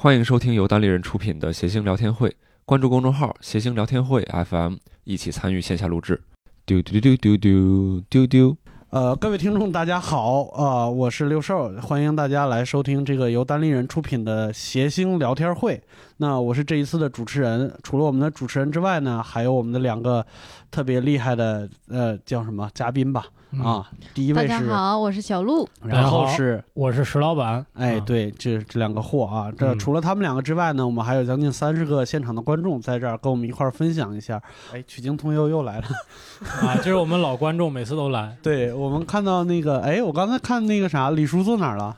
欢迎收听由单立人出品的谐星聊天会，关注公众号“谐星聊天会 FM”，一起参与线下录制。丢丢丢丢丢丢丢。呃，各位听众，大家好，呃，我是六兽，欢迎大家来收听这个由单立人出品的谐星聊天会。那我是这一次的主持人，除了我们的主持人之外呢，还有我们的两个特别厉害的，呃，叫什么嘉宾吧？啊，第一大位是，家好，我是小鹿。然后是，我是石老板。哎，啊，对，这这两个货啊，这嗯除了他们两个之外呢，我们还有将近三十个现场的观众在这儿跟我们一块儿分享一下。哎，取经通幽又来了。啊，这是我们老观众，每次都来。对我们看到那个，哎，我刚才看那个啥，李叔坐哪儿了？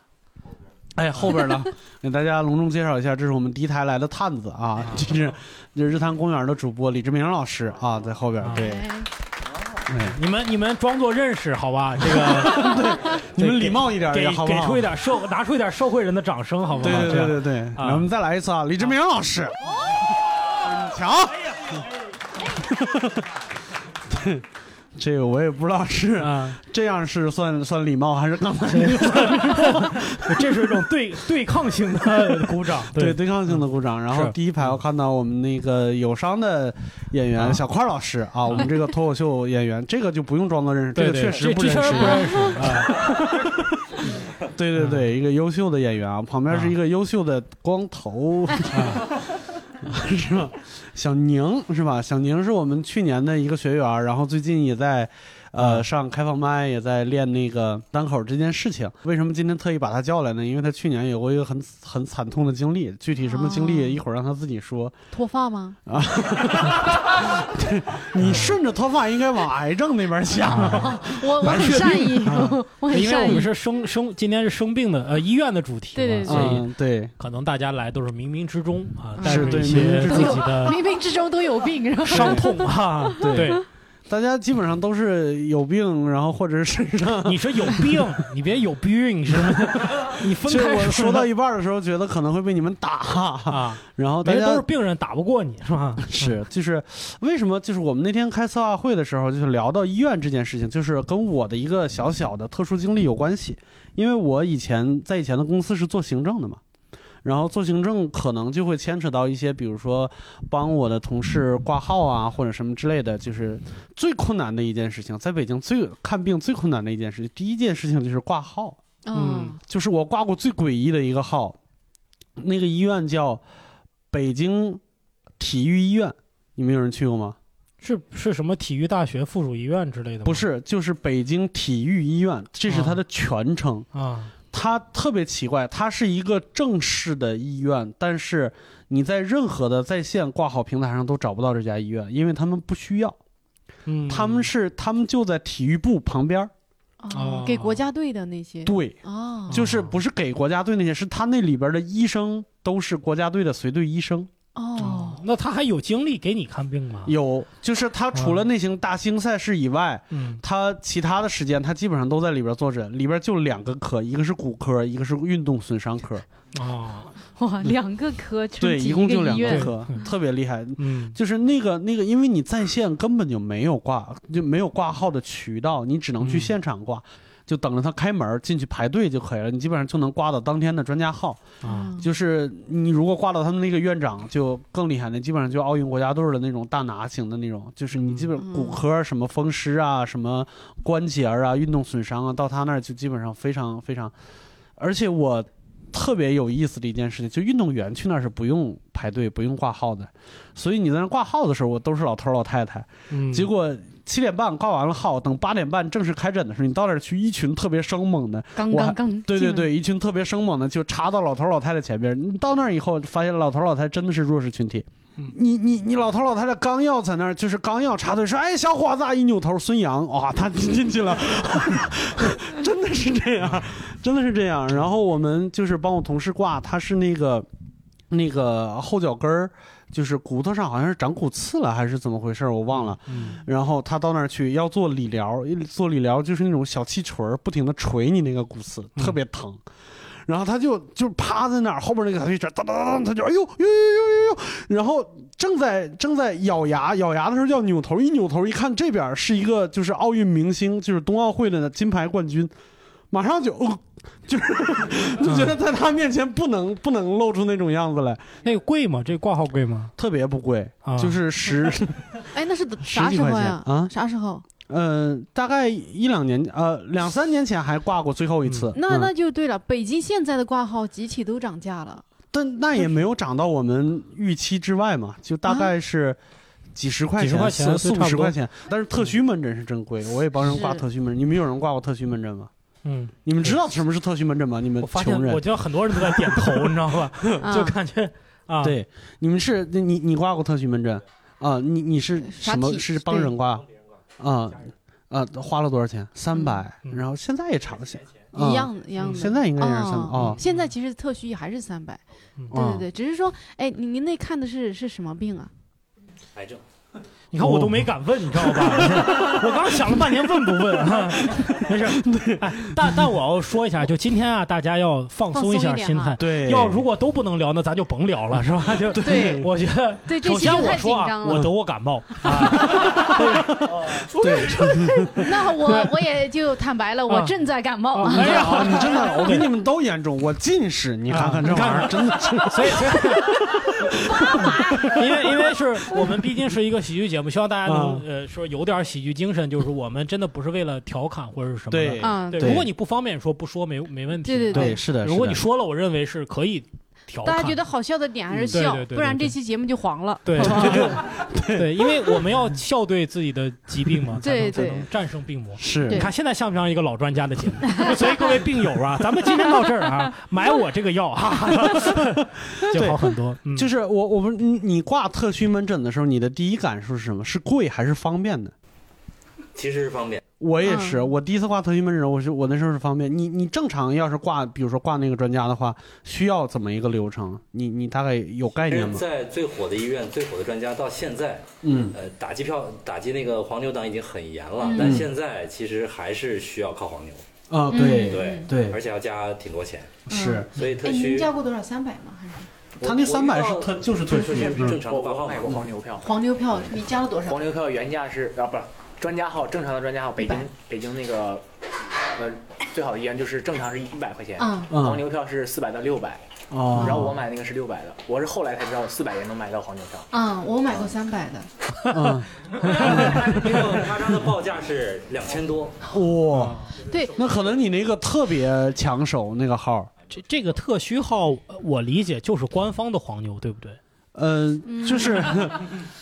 哎，后边呢，给大家隆重介绍一下，这是我们第一台来的探子啊，这是这是日坛公园的主播李志明老师啊，在后边。对，你们你们装作认识好吧？这个 你们礼貌一点给也好？给出一点社拿出一点社会人的掌声好不好？对对对对对，然后我们再来一次啊，李志明老师，很强。对，这个我也不知道是啊，这样是算算礼貌，还是刚才那个这是一种对对抗性的鼓掌。对对。抗性的鼓掌。然后第一排我看到我们那个友商的演员啊。小块老师啊，我们这个脱口秀演员，这个就不用装作认识，这个确实不认识。对对对，一个优秀的演员啊，旁边是一个优秀的光头，是吧？小宁是吧？小宁是我们去年的一个学员，然后最近也在。呃，嗯上开放麦也在练那个单口这件事情。为什么今天特意把他叫来呢？因为他去年有过一个很很惨痛的经历，具体什么经历，哦一会儿让他自己说。脱发吗？啊 你顺着脱发应该往癌症那边想。我我很善意，我很善意因为我们。是生生，今天是生病的呃医院的主题嘛，对对对所以嗯，对，可能大家来都是冥冥之中啊，带是对着一些自冥冥之中己的 冥冥之中都有病，然后伤痛啊。对对，大家基本上都是有病，然后或者是身上。你说有病，你别有病是吗？你分开我说到一半的时候，觉得可能会被你们打，啊，然后大家都是病人，打不过你是吧？是就是为什么？就是我们那天开策划会的时候，就是聊到医院这件事情，就是跟我的一个小小的特殊经历有关系。因为我以前在以前的公司是做行政的嘛，然后做行政可能就会牵扯到一些，比如说帮我的同事挂号啊，或者什么之类的，就是最困难的一件事情，在北京最看病最困难的一件事情，第一件事情就是挂号。嗯，就是我挂过最诡异的一个号，那个医院叫北京体育医院，你们有人去过吗？是是什么体育大学附属医院之类的吗？不是，就是北京体育医院，这是它的全称。啊，它特别奇怪，它是一个正式的医院，但是你在任何的在线挂号平台上都找不到这家医院，因为他们不需要，嗯，他们是他们就在体育部旁边儿。哦，给国家队的那些。对，哦，就是不是给国家队那些，是他那里边的医生都是国家队的随队医生。哦，那他还有精力给你看病吗？有，就是他除了那些大型赛事以外，嗯他其他的时间他基本上都在里边坐诊，里边就两个科，一个是骨科，一个是运动损伤科，哦，哇，两个科对，一共就。两个科嗯，特别厉害。嗯就是那个那个，因为你在线根本就没有挂，就没有挂号的渠道，你只能去嗯现场挂，就等着他开门进去排队就可以了，你基本上就能挂到当天的专家号。啊嗯就是你如果挂到他们那个院长，就更厉害，那基本上就奥运国家队的那种大拿型的那种，就是你基本嗯骨科什么风湿啊、什么关节儿啊、运动损伤啊，到他那儿就基本上非常非常，而且我特别有意思的一件事情，就运动员去那儿是不用排队、不用挂号的，所以你在那儿挂号的时候，我都是老头儿老太太，嗯，结果。七点半挂完了号，等八点半正式开诊的时候，你到那儿去，一群特别生猛的，刚刚刚。对对，对，一群特别生猛的就插到老头老太太前边。你到那儿以后，发现老头老太太真的是弱势群体。嗯你你你老头老太太刚要在那儿，就是刚要插队说，哎，小伙子啊，一扭头，孙杨，哇，他进进去了，真的是这样，真的是这样。然后我们就是帮我同事挂，他是那个那个后脚跟儿，就是骨头上好像是长骨刺了，还是怎么回事儿，我忘了。嗯然后他到那儿去要做理疗，做理疗就是那种小气锤儿，不停的捶你那个骨刺，嗯特别疼。然后他就就趴在那儿，后边那个小气锤儿当当当当，他就哎呦呦呦呦呦呦，然后正在正在咬牙咬牙的时候要扭头，一扭头一看这边是一个就是奥运明星，就是冬奥会的金牌冠军，马上就、呃、就是就觉得在他面前不能不能露出那种样子来，那个贵吗？这挂号贵吗？特别不贵，啊，就是十 哎，那是 啥时候呀？啊，啥时候？呃，大概一两年呃两三年前还挂过最后一次，那嗯那就对了，北京现在的挂号集体都涨价了。但那也没有涨到我们预期之外嘛，就大概是几十块钱，几十块钱四四对差不多五十块钱。但是特需门诊是真贵，我也帮人挂特需门诊。你们有人挂过特需门诊吗？嗯，你们知道什么是特需门诊吗？你们我发现穷人我，觉得很多人都在点头，你知道吧？啊 就感觉啊，，对，你们是你你你挂过特需门诊啊？你你是啥什么是帮人挂啊？啊，花了多少钱？三百，嗯然后现在也差不多，一样的一样的。现在应该也是三哦哦，现在其实特需还是三百。对对对，只是说，哎，您您那看的是是什么病啊？癌症。你看我都没敢问，你知道吧？我刚想了半天问不问啊？没事，哎，但但我要说一下，就今天啊，大家要放松一下心态。对，要如果都不能聊，那咱就甭聊了，是吧？就对我觉得，对，这首先我说啊，张了。我得过感冒啊，对，那我我也就坦白了，我啊正在感冒。啊哎呀啊，你真的，我比你们都严重，我近视，你看看这玩意儿，真的是。所以，所以，因为因为是我们毕竟是一个喜剧节目，希望大家能、呃说有点喜剧精神，就是我们真的不是为了调侃或者是什么的。对嗯，对，对如果你不方便说，不说没没问题。对对对，是的。如果你说了，我认为是可以调侃。大家觉得好笑的点还是笑嗯对对，对不然这期节目就黄了。对，对，因为我们要笑对自己的疾病嘛，才能对对才能战胜病魔。是你看现在像不像一个老专家的节目？所以各位病友啊，咱们今天到这儿啊，买我这个药哈，就好很多。嗯就是我我们你你挂特需门诊的时候，你的第一感受是什么？是贵还是方便的？其实是方便，我也是，嗯我第一次挂特需门诊，我是我那时候是方便。你你正常要是挂，比如说挂那个专家的话，需要怎么一个流程？你你大概有概念吗？在最火的医院、最火的专家到现在，嗯呃，打击票、打击那个黄牛党已经很严了，嗯但现在其实还是需要靠黄牛，啊，嗯对对对而且要加挺多钱，是，哎，所以特需您加过多少？三百吗？还是他那三百是特就是特需正常我我卖过黄牛票，黄牛票？你加了多少黄？牛票原价是啊，不是专家号，正常的专家号，北京北京那个呃最好的医院就是正常是一百块钱，嗯，黄嗯牛票是四百到六百，哦，然后我买那个是六百的，我是后来才知道四百也能买到黄牛票。嗯，我买过三百的。嗯。那个夸张的报价是两千多，哇，对，那可能你那个特别抢手那个号，这这个特需号，我理解就是官方的黄牛，对不对？嗯，嗯就是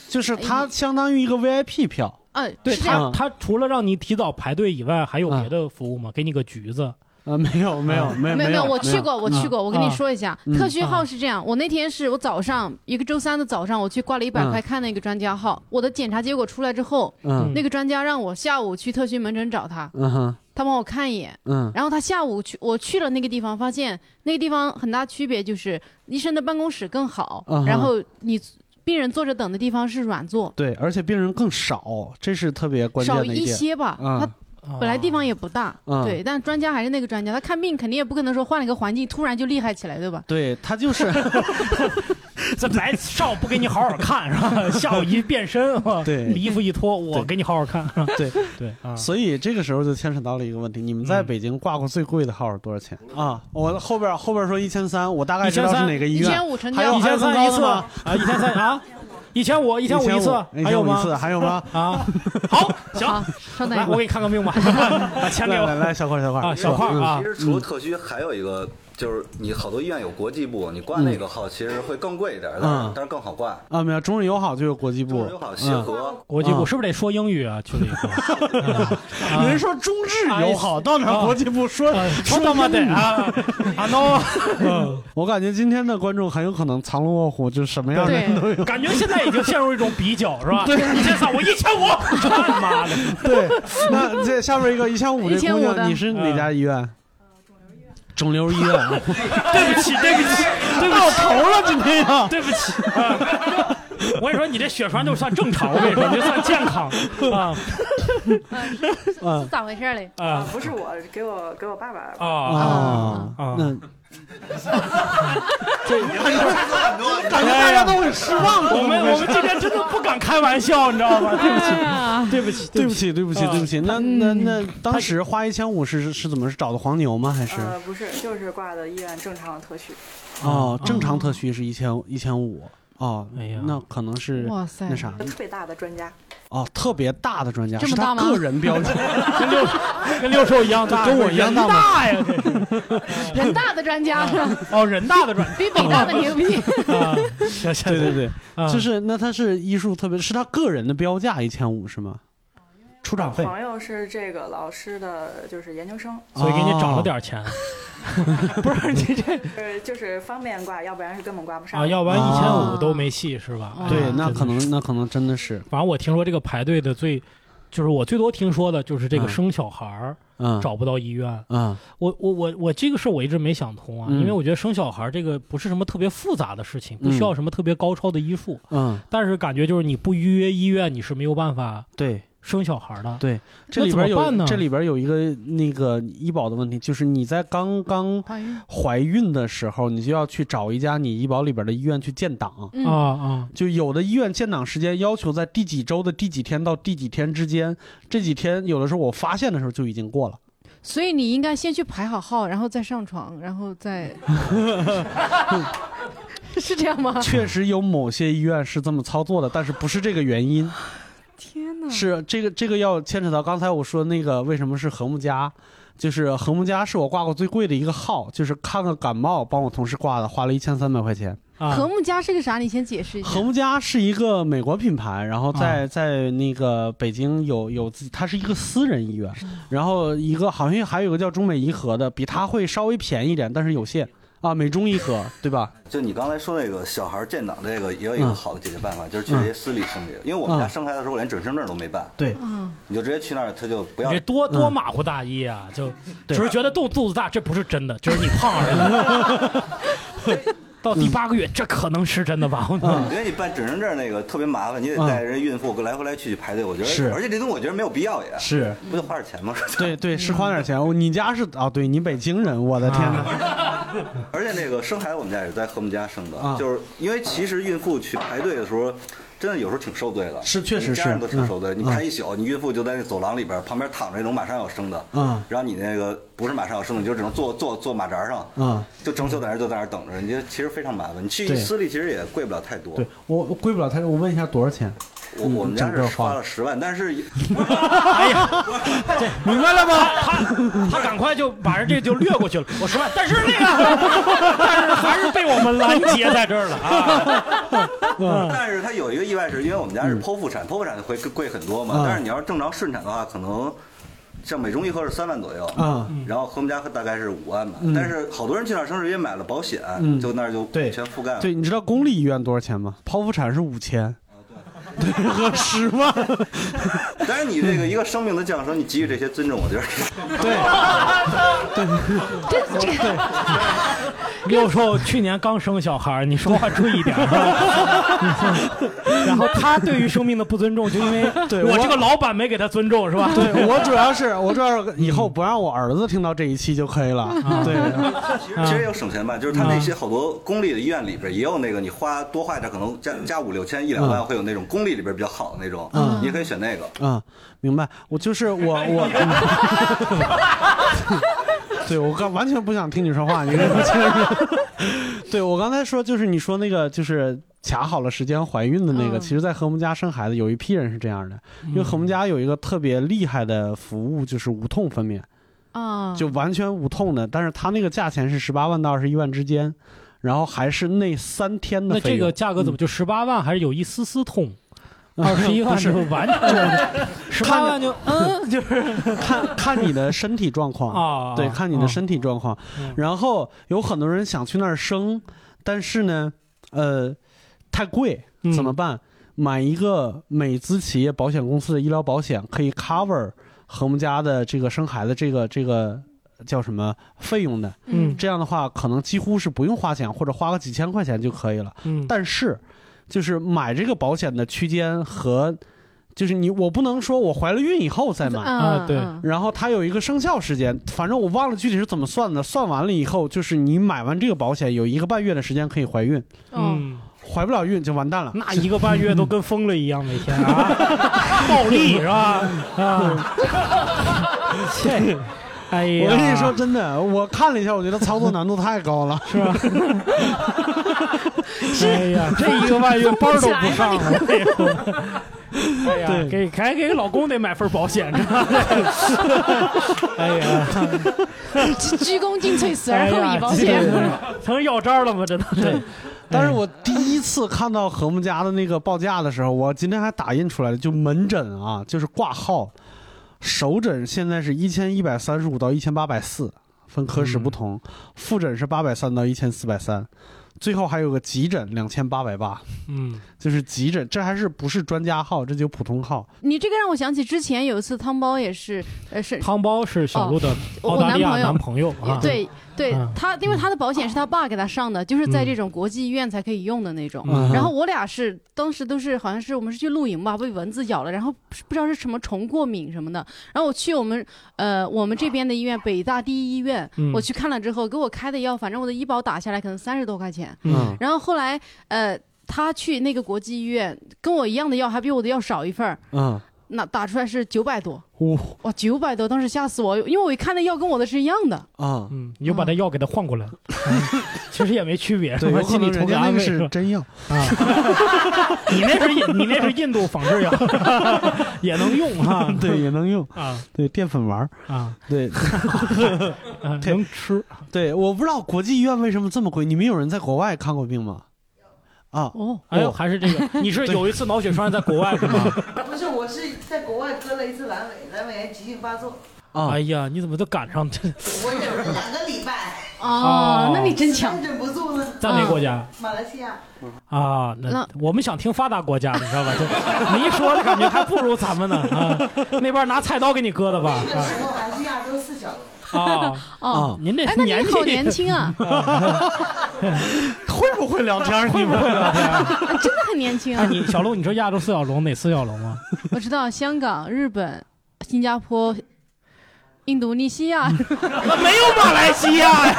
就是它相当于一个 VIP 票，嗯，对是这样。他，他除了让你提早排队以外，还有啊别的服务吗？给你个橘子，呃，没有没有没有有，没有没有，我去过，我去嗯过。我跟你啊说一下，嗯特需号是这样，我那天是我早上一个周三的早上，我去挂了一百嗯块看那个专家号，我的检查结果出来之后，嗯那个专家让我下午去特需门诊找他，嗯哼他帮我看一眼。嗯然后他下午去，我去了那个地方，发现那个地方很大区别，就是医生的办公室更好，然后你病人坐着等的地方是软座，对，而且病人更少，这是特别关键少的一点。一些吧。嗯他本来地方也不大，嗯对，但专家还是那个专家，他看病肯定也不可能说换了一个环境突然就厉害起来，对吧？对他就是 这白上午不给你好好看是吧？下午一变身，对衣服一脱，我给你好好看。是吧 对对啊，所以这个时候就牵扯到了一个问题：你们在嗯北京挂过最贵的号是多少钱啊？我后边后边说一千三，我大概知道是哪个医院一千。五成还有交一，千三一次啊，一千三啊，一千五，一千五一次，还有吗？还有吗？啊，好，行，来，我。给你看个病吧，把钱给我来来来，小块小块啊，小块嗯啊其，实除了特需，还有一个就是你好多医院有国际部，你挂那个号其实会更贵一点，但嗯是但是更好挂。啊，没有中日友好就有国际部中日友好、协嗯和，国际部啊是不是得说英语啊？去了以后，啊人说中日友好，到哪儿国际部说啊说他妈的啊啊 no！嗯，我感觉今天的观众很有可能藏龙卧虎，就是什么样的人都有。感觉现在已经陷入一种比较，是吧？对一千三，我一千五，他妈的！对，那这下面一个一千五的姑娘，的你是哪家医院？肿瘤医院啊，对不起，对不起，对不到起，头了今天呀！对不起啊！我跟你说，你这血栓就算正常，我跟你说，你这算健康啊 嗯是咋回事嘞？啊不是我，给我给我爸爸。啊！啊啊那很多，你感觉大家都很失望。我们我们今天真的不敢开玩笑，你知道吗？对不起，对不起。对不起，对不起，啊对不起。那那那当时花一千五是是怎么是找的黄牛吗？还是呃，不是，就是挂的医院正常的特许。哦，正常特需是一千一千五哦哎呀，那可能是哇塞。那啥。特别大的专家，哦，特别大的专家是他这么大吗？个人标准，跟六 跟六兽一样大，跟我一样大吗？大呀，这是人大的专家。是吧？哦，人大的专比北大的牛逼。对对对，啊就是那他是医术特别，是他个人的标价一千五是吗？出场费。朋友是这个老师的，就是研究生，所以给你涨了点钱。不是你这呃，就是方便挂，要不然是根本挂不上。啊，要不然一千啊五都没戏是吧？啊对哎，那可能那可能真的是。反正我听说这个排队的最，就是我最多听说的就是这个嗯。生小孩儿嗯。找不到医院。嗯。我我我我这个事儿我一直没想通啊，嗯。因为我觉得生小孩儿这个不是什么特别复杂的事情，不需要什么特别高超的医术，嗯，但是感觉就是你不预约医院你是没有办法对生小孩儿的。对，这里边怎么办呢有这里边有一个那个医保的问题，就是你在刚刚怀孕，的时候，你就要去找一家你医保里边的医院去建档。嗯啊啊，就有的医院建档时间要求在第几周的第几天到第几天之间，这几天有的时候我发现的时候就已经过了。所以你应该先去排好号，然后再上床，然后再 是这样吗？确实有某些医院是这么操作的，但是不是这个原因，天哪！是这个这个要牵扯到刚才我说那个为什么是和睦家。就是和睦家是我挂过最贵的一个号，就是看个感冒帮我同事挂的，花了一千三百块钱。啊和睦家是个啥？你先解释一下。和睦家是一个美国品牌，然后在、啊在那个北京有有自己，它是一个私人医院，然后一个好像还有一个叫中美颐和的，比它会稍微便宜一点，但是有限啊，美中颐和对吧？就你刚才说那个小孩建档这个，也有一个嗯好的解决办法，就是去这些私立生这个。因为我们家生孩子的时候，我连准生证都没办，对，嗯，你就直接去那儿，他就不要你这多嗯多马虎大意啊！就只是觉得肚肚子大，这不是真的，就是你胖而已。到第八个月，这可能是真的吧？嗯因为你办准生证那个特别麻烦，你得带人孕妇来回来去去排队，我觉得是而且这东西我觉得没有必要也，是，不就花点钱吗？对对，是花点钱。哦你家是啊？对你北京人，我的天哪！而且那个生孩子，我们家也是在和睦家生的，啊就是因为其实孕妇去排队的时候，真的有时候挺受罪的，是确实是家人都挺受罪。嗯你看一宿，你孕妇就在那走廊里边，旁边躺着那种马上要生的，嗯然后你那个不是马上要生的，你就只能坐坐坐马扎上，嗯，就整宿在那就在那等着，你这其实非常麻烦。你去对私立其实也贵不了太多对，我我贵不了太多，我问一下多少钱？我我们家是花花了十万，但是哎呀，这明白了吗？他他赶快就把人这就略过去了。我十万，但是那个，但是还是被我们拦截在这儿了啊！嗯但是它有一个意外，是因为我们家是剖腹产，剖腹产会贵贵很多嘛。嗯但是你要是正常顺产的话，可能像美中颐和是三万左右，啊，然后和我们家大概是五万吧。嗯但是好多人去那儿生是因为买了保险，嗯就那儿就对全覆盖了。对，你知道公立医院多少钱吗？剖腹产是五千，对，和十万，但是你这个一个生命的降生，你给予这些尊重，我觉得对，这这个六兽去年刚生小孩，你说话注意点儿。然后他对于生命的不尊重，就因为对我我这个老板没给他尊重，是吧？对我主要是 我主要是以后不让我儿子听到这一期就可以了。对，其实其实也有省钱吧，就是他那些好多公立的医院里边也有那个，你花多花点，可能加加五六千一两万，会有那种公立里边比较好的那种，嗯你也可以选那个。嗯，明白。我就是我我，对我刚完全不想听你说话，你。对我刚才说就是你说那个就是卡好了时间怀孕的那个，嗯其实，在和睦家生孩子有一批人是这样的，因为和睦家有一个特别厉害的服务，就是无痛分娩。啊，就完全无痛的，但是它那个价钱是十八万到二十一万之间，然后还是那三天的那费用。这个价格怎么就十八万，还是有一丝丝痛？嗯 二十一万是。就完全，十八万就嗯，就是。看看你的身体状况。啊，对，看你的身体状况。嗯。然后有很多人想去那儿生，但是呢，呃，太贵，嗯。怎么办？买一个美资企业保险公司的医疗保险，可以 cover 和睦家的这个生孩子这个这个叫什么费用的。嗯。这样的话，可能几乎是不用花钱，或者花个几千块钱就可以了。嗯，但是，就是买这个保险的区间和，就是你我不能说我怀了孕以后再买。啊对嗯然后它有一个生效时间，反正我忘了具体是怎么算的。算完了以后，就是你买完这个保险有一个半月的时间可以怀孕，哦，嗯怀不了孕就完蛋了。那一个半月都跟疯了一样，每天啊，暴力是吧？啊，这，哎呀，我跟你说，真的，我看了一下，我觉得操作难度太高了，是吧？哎呀，这一个半月班都不上了，哎呀，对给还给老公得买份保险，知道吗？哎呀，鞠躬尽瘁，死而后已保险。哎呀成要账了吗？真的是。但是我第一次看到和睦家的那个报价的时候，我今天还打印出来了，就门诊啊，就是挂号，首诊现在是一千一百三十五到一千八百四，分科室不同，复诊是八百三到一千四百三，最后还有个急诊两千八百八，嗯，就是急诊，这还是不是专家号，这就普通号。你这个让我想起之前有一次汤包也是，呃是汤包是小鹿的我澳大利亚男男朋友啊，对对嗯，他因为他的保险是他爸给他上的，就是在这种国际医院才可以用的那种。嗯然后我俩是当时都是好像是我们是去露营吧，被蚊子咬了，然后不不知道是什么虫过敏什么的。然后我去我们呃我们这边的医院，北大第一医院，嗯我去看了之后，给我开的药，反正我的医保打下来可能三十多块钱。嗯然后后来呃他去那个国际医院，跟我一样的药，还比我的药少一份儿，嗯，那打出来是九百多。哦哇，九百多，当时吓死我，因为我一看那药跟我的是一样的。啊，嗯，你就把那药给他换过来，其实也没区别，对，是吧有可心里图个能人家那个安慰是真药。啊，你那是印你那是印度仿制药，也能用哈。对，也能用。啊对，淀粉丸儿。啊，对啊对能吃。对，我不知道国际医院为什么这么贵。你们有人在国外看过病吗？啊，哦，哎呦，还是这个，你是有一次脑血栓在国外是吗？不是，我是在国外割了一次阑尾，阑尾炎急性发作，啊哎呀，你怎么都赶上这？我忍了两个礼拜，哦，那你真强 忍不住了。在哪个国家马来西亚，啊？那那我们想听发达国家，你知道吧？就你一说，感觉还不如咱们呢啊！那边拿菜刀给你割的吧？那个时候还是亚洲四小龙。啊哦，啊，您这哎，那年纪你好年轻啊，会不会聊天儿？你们会聊天。真的很年轻哎，啊。你小鹿，你知道亚洲四小龙哪四小龙吗？我知道香港、日本、新加坡、印度尼西亚，没有马来西亚呀！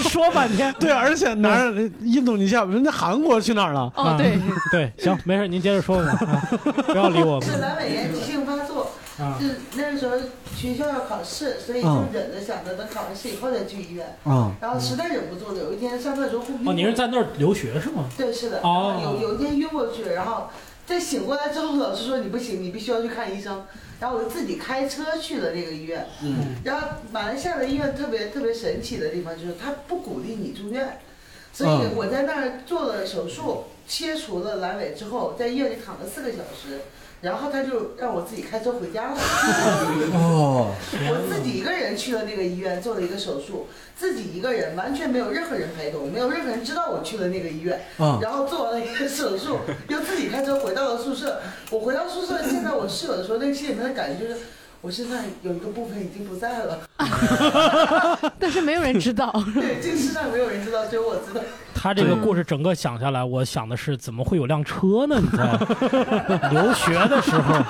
说半天。对，而且哪儿印度尼西亚，人家韩国去哪儿了？哦对，对，行，没事，您接着说吧，啊不要理我是们阑尾炎急性发作，啊。是那个时候学校要考试，所以就忍着想着等考完试以后再去医院。啊然后实在忍不住了，有一天上课的时候哦，你是在那儿留学是吗？对，是的。哦有有一天晕过去，然后在醒过来之后，老师说你不行，你必须要去看医生。然后我就自己开车去了那个医院。嗯。然后马来西亚的医院特别特别神奇的地方就是，它不鼓励你住院，所以嗯我在那儿做了手术，切除了阑尾之后，在医院里躺了四个小时。然后他就让我自己开车回家了。哦，我自己一个人去了那个医院做了一个手术，自己一个人，完全没有任何人陪同，没有任何人知道我去了那个医院。嗯然后做完了一个手术，又自己开车回到了宿舍。我回到宿舍见到我室友的时候，那个心里面的感觉就是，我身上有一个部分已经不在了。但是没有人知道。对，这个世上没有人知道，只有我知道。他这个故事整个想下来，我想的是怎么会有辆车呢？你在 留学的时候，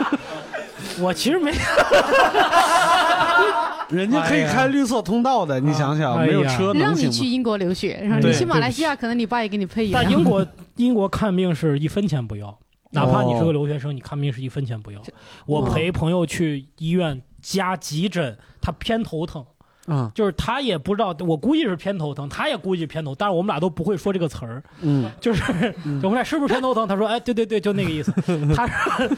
我其实没，人家可以开绿色通道的，你想想，没有车能让你？去英国留学，然后对你去马来西亚，可能你爸也给你配一辆。但英国英国看病是一分钱不要，哪怕你是个留学生，你看病是一分钱不要。我陪朋友去医院加急诊，他偏头疼。嗯就是他也不知道，我估计是偏头疼，他也估计偏头，但是我们俩都不会说这个词儿，嗯就是就我们俩是不是偏头疼？他说，哎，对对对，就那个意思。他是，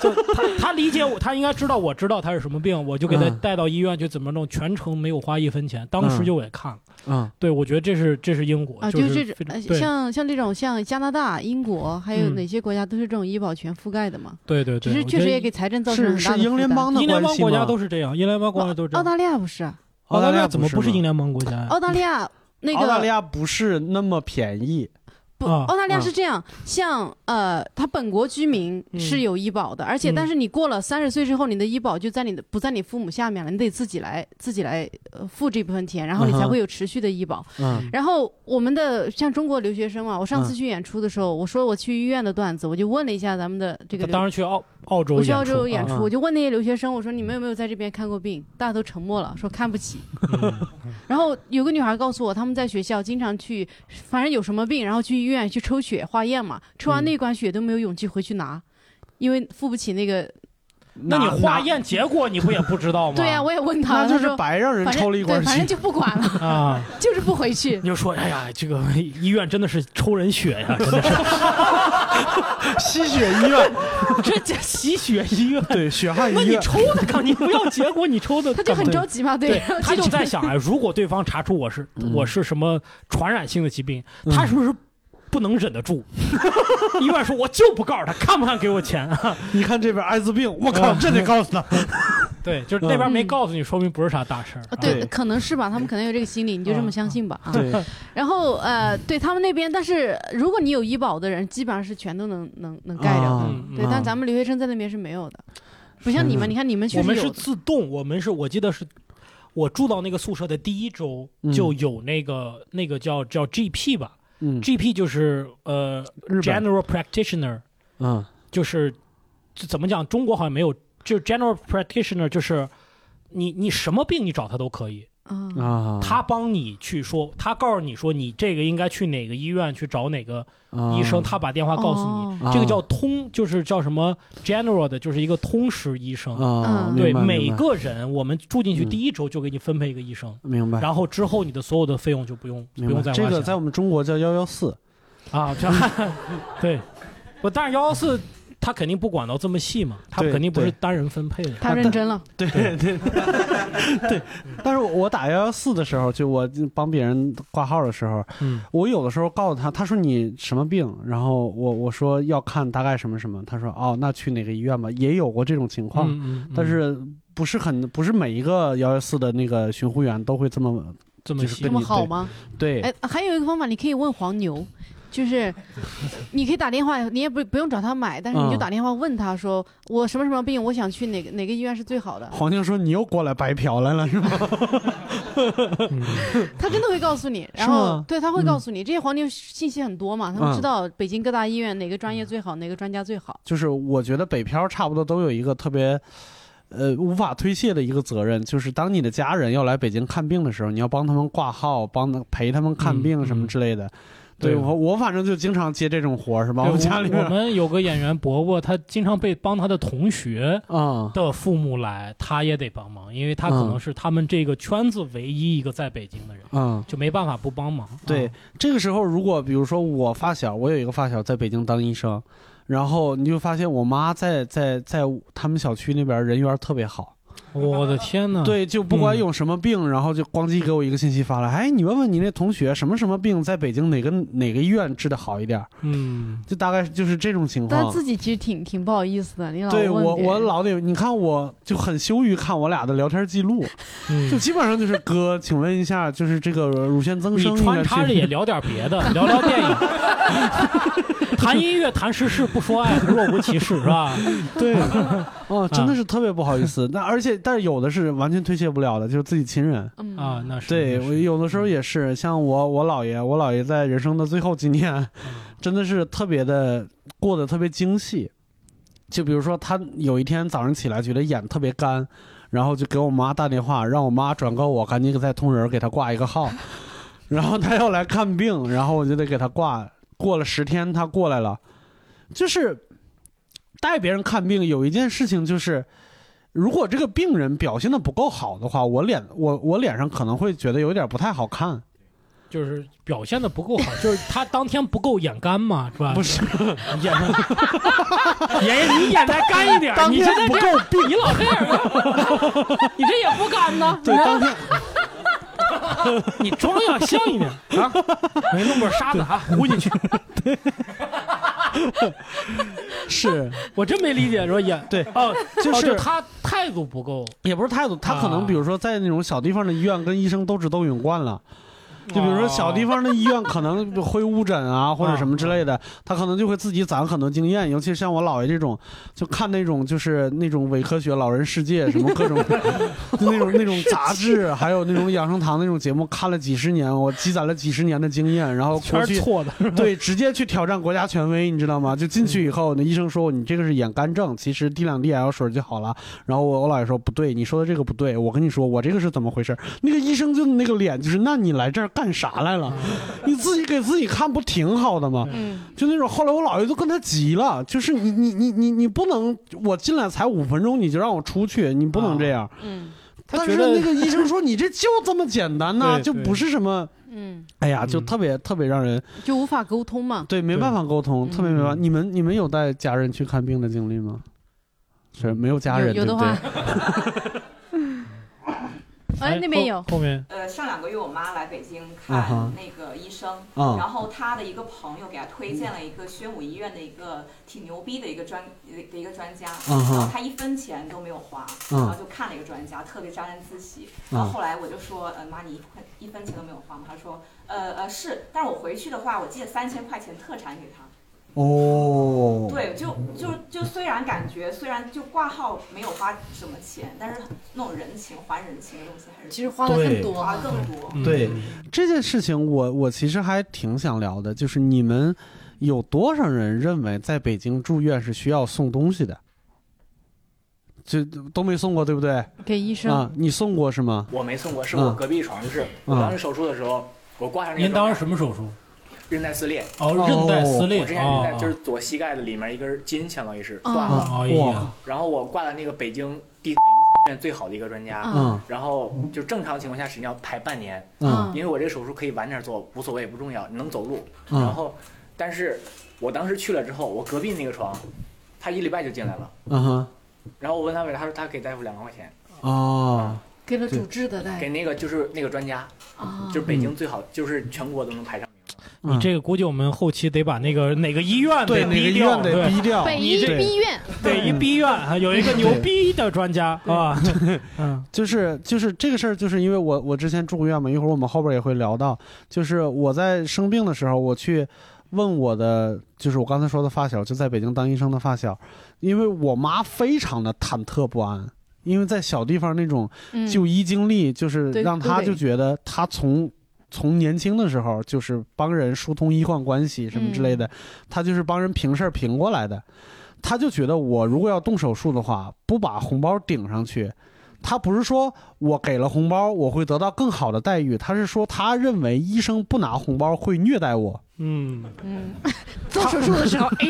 就 他他理解我，他应该知道我知道他是什么病，我就给他嗯带到医院去怎么弄，全程没有花一分钱，当时就给看了。嗯对，我觉得这是这是英国，啊，就就是这种呃非常像像这种像加拿大、英国，还有嗯哪些国家都是这种医保全覆盖的嘛？对对对，只是我觉得确实也给财政造成是很大的是英联邦的英联邦国家都是这样，英联邦国家都是这样。澳大利亚不是啊？澳大利亚亚怎么不是英联邦国家呀？澳大利亚那个澳大利亚不是那么便宜，不，啊澳大利亚是这样，像呃，他本国居民是有医保的，而且嗯。但是你过了三十岁之后，你的医保就在你的不在你父母下面了，你得自己来自己来呃付这部分钱，然后你才会有持续的医保。嗯。然后我们的像中国留学生嘛，我上次嗯。去演出的时候，我说我去医院的段子，我就问了一下咱们的这个当时去澳澳洲我去演出澳洲演出，啊我就问那些留学生，我说你们有没有在这边看过病？大家都沉默了，说看不起。嗯。然后有个女孩告诉我，他们在学校经常去，反正有什么病，然后去医院去抽血化验嘛，抽完那管血都没有勇气回去拿，因为付不起那个。那你化验结果你不也不知道吗？对呀、我也问他，那就是白让人抽了一管血，反正。就不管了，啊，就是不回去你。就说，哎呀，这个医院真的是抽人血呀，真的是吸血医院，这叫吸血医院。对，血汗医院。那你抽的不要结果，你抽的他就很着急嘛，对 他就在想啊，如果对方查出我是嗯我是什么传染性的疾病，他是不是不能忍得住？医院说我就不告诉他，看不看给我钱？你看这边艾滋病，我靠，这得告诉他。对，就是那边没告诉你，说明不是啥大事儿。啊对，可能是吧，他们可能有这个心理，你就这么相信吧。啊对，然后呃，对他们那边，但是如果你有医保的人，基本上是全都能能能盖着的。啊对，但咱们留学生在那边是没有的，不像你们，你看你们确我们是。自动，我们是我记得是。我住到那个宿舍的第一周嗯就有那个、那个叫叫 GP 吧嗯，GP 就是呃 General Practitioner，嗯就是这怎么讲？中国好像没有，就是 General Practitioner，就是你你什么病你找他都可以，啊，啊，他帮你去说，他告诉你说你这个应该去哪个医院去找哪个医生，他把电话告诉你，这个叫通，就是叫什么 General 的，就是一个通识医生。对每个人，我们住进去嗯。第一周就给你分配一个医生，明白。然后之后你的所有的费用就不用不用再花钱这个在我们中国叫幺幺四，啊，这 对，不，但是幺幺四他肯定不管到这么细嘛，他肯定不是单人分配的。他认真了。对对 对。但是我打幺幺四的时候，就我帮别人挂号的时候，嗯我有的时候告诉他，他说你什么病，然后我我说要看大概什么什么，他说哦，那去哪个医院吧，也有过这种情况，嗯嗯，但是不是很不是每一个幺幺四的那个巡护员都会这么这么细这么好吗？对哎，还有一个方法，你可以问黄牛，就是你可以打电话，你也不不用找他买，但是你就嗯打电话问他说，我什么什么病，我想去哪个哪个医院是最好的，黄静说你又过来白嫖来了 是吗？他真的会告诉你。然后对他会告诉你，这些黄牛信息很多嘛，他们嗯知道北京各大医院哪个专业最好，哪个专家最好。就是我觉得北漂差不多都有一个特别。呃，无法推卸的一个责任，就是当你的家人要来北京看病的时候，你要帮他们挂号，帮他陪他们看病嗯什么之类的。对对我，我反正就经常接这种活儿，是吧？对我家里面我们有个演员伯伯，他经常被帮他的同学啊，的父母来，他也得帮忙，因为他可能是他们这个圈子唯一一个在北京的人，嗯，就没办法不帮忙。对啊，这个时候如果比如说我发小，我有一个发小在北京当医生，然后你就发现我妈在在在他们小区那边人缘特别好，我的天呐！对，就不管嗯。有什么病，然后就咣叽给我一个信息发来，哎，你问问你那同学什么什么病在北京哪个哪个医院治的好一点，嗯，就大概就是这种情况。但自己其实挺挺不好意思的，你老对我，我老得，你看我就很羞于看我俩的聊天记录，嗯。就基本上就是哥，请问一下，就是这个乳腺增生穿插着也聊点别的，聊聊电影，谈音乐，谈时事，不说爱，若无其事，是吧？对，哦，真的是特别不好意思。那而且，但是有的是完全推卸不了的，就是自己亲人。嗯啊，那是对我有的时候也是，像我我姥爷，我姥爷在人生的最后几年，真的是特别的过得特别精细。就比如说，他有一天早上起来觉得眼特别干，然后就给我妈打电话，让我妈转告我赶紧给在通人给他挂一个号，然后他要来看病，然后我就得给他挂。过了十天，他过来了，就是带别人看病有一件事情就是。如果这个病人表现的不够好的话，我脸我我脸上可能会觉得有点不太好看。就是表现的不够好，就是他当天不够眼干嘛，是吧？不是，眼上，眼你眼再干一点，当天不够病，你老这样，你这也不干呢？对，当天 你装要像一点啊！我给你弄过沙子啊，糊进去。是我真没理解，说演对哦，就是他态度不够，也不是态度，他可能啊比如说在那种小地方的医院跟医生斗智斗勇惯了，就比如说小地方的医院可能会误诊啊，或者什么之类的，他可能就会自己攒很多经验。尤其像我姥爷这种，就看那种就是那种伪科学、老人世界什么各种 那种那种杂志，还有那种养生堂那种节目，看了几十年，我积攒了几十年的经验，然后全是错的，对，直接去挑战国家权威，你知道吗？就进去以后，那医生说你这个是眼干症，其实滴两滴眼药水就好了。然后我我姥爷说不对，你说的这个不对，我跟你说我这个是怎么回事？那个医生就那个脸就是，那你来这儿干啥来了？你自己给自己看不挺好的吗？嗯，就那种后来我姥爷都跟他急了，就是你你你你你不能，我进来才五分钟你就让我出去，你不能这样。嗯但是那个医生说你这就这么简单呐、就不是什么，嗯，哎呀，就嗯特别特别让人。就无法沟通嘛。对，没办法沟通，嗯特别没办法。你们你们有带家人去看病的经历吗？是没有家人，有有的话对？，哎，那边有后，后面呃，上两个月我妈来北京看那个医生，啊然后她的一个朋友给她推荐了一个宣武医院的一个挺牛逼的一个专的一个专家，哈然后她一分钱都没有花，嗯然后就看了一个专家，特别沾沾自喜。然后啊后来我就说，呃，妈，你一分一分钱都没有花吗？她说，呃呃是，但是我回去的话，我借三千块钱特产给她。哦，对，就就就虽然感觉虽然就挂号没有花什么钱，但是那种人情还人情的东西还是其实花的更多花。更多。对这件事情我，我其实还挺想聊的，就是你们有多少人认为在北京住院是需要送东西的？就都没送过，对不对？给医生，啊，你送过是吗？我没送过，是嗯我隔壁床，就是我当时手术的时候，我挂上那个您当时什么手术？韧带撕裂，哦，韧带撕裂我之前韧带啊就是左膝盖的里面一根筋，相当于是哦。断了。哇，然后我挂了那个北京第北医三院最好的一个专家，嗯。然后就正常情况下实际上要排半年，嗯。因为我这个手术可以晚点做，无所谓不重要，你能走路。然嗯后，但是我当时去了之后，我隔壁那个床，他一礼拜就进来了。嗯哼。然后我问他为啥，他说他给大夫两万块钱，哦，给了主治的大给那个就是那个专家，啊就是北京最好，就是全国都能排上名。你这个估计我们后期得把那个哪个医院对得哪个医院逼掉对。得逼掉？北医对逼院，对一逼院还有一个牛逼的专家啊，嗯。就是就是这个事儿，就是因为我我之前住过院嘛，一会儿我们后边也会聊到，就是我在生病的时候，我去问我的，就是我刚才说的发小，就在北京当医生的发小，因为我妈非常的忐忑不安，因为在小地方那种嗯。就医经历，就是让她就觉得她从。从年轻的时候就是帮人疏通医患关系什么之类的，他就是帮人平事儿平过来的。他就觉得我如果要动手术的话，不把红包顶上去，他不是说我给了红包我会得到更好的。待遇，他是说他认为医生不拿红包会虐待我。嗯，嗯，做手术的时候，哎，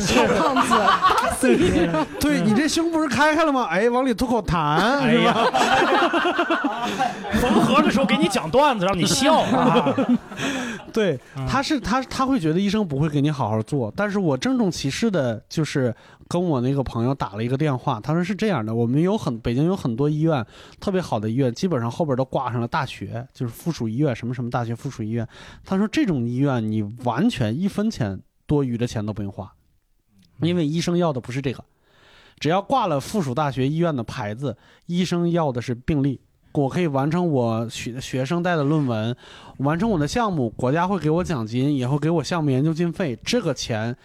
小胖子，打死你！对你这胸不是开开了吗？哎，往里吐口痰哎是吧？呀，缝合的时候给你讲段子让你笑啊，对，嗯他是他他会觉得医生不会给你好好做，但是我郑重其事的就是跟我那个朋友打了一个电话，他说是这样的，我们有很北京有很多医院特别好的医院，基本上后边都挂上了大学，就是附属医院什么什么大学附属医院。他说这种医院你完全一分钱多余的钱都不用花，因为医生要的不是这个，只要挂了附属大学医院的牌子，医生要的是病历。我可以完成我学学生带的论文，完成我的项目，国家会给我奖金，也会给我项目研究经费。这个钱，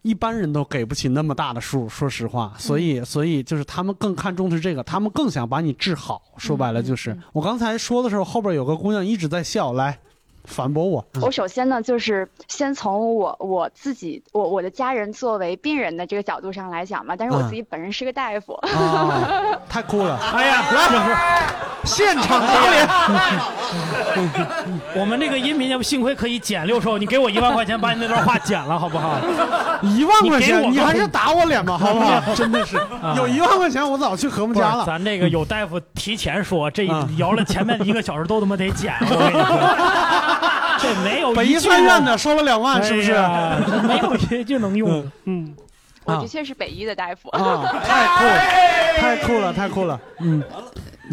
一般人都给不起那么大的数，说实话。所以，所以就是他们更看重的是这个，他们更想把你治好。说白了就是，我刚才说的时候，后边有个姑娘一直在笑，来反驳我。我首先呢，就是先从我我自己我我的家人作为病人的这个角度上来讲嘛，但是我嗯自己本人是个大夫。啊，太酷了！哎呀，来，现场打脸。我们这个音频要不幸亏可以剪六兽，你给我一万块钱把你那段话剪了好不好？一万块钱，你还是打我脸吧，好不好？真的是，有一万块钱，我早去和睦不家了。咱这个有大夫提前说，这啊摇了前面一个小时都他妈得剪，我跟你说，这没有北医三院的收了两万，是不是？没有一句能用的，嗯。我的确是北医的大夫。啊，太酷了，太酷了，太酷了。嗯，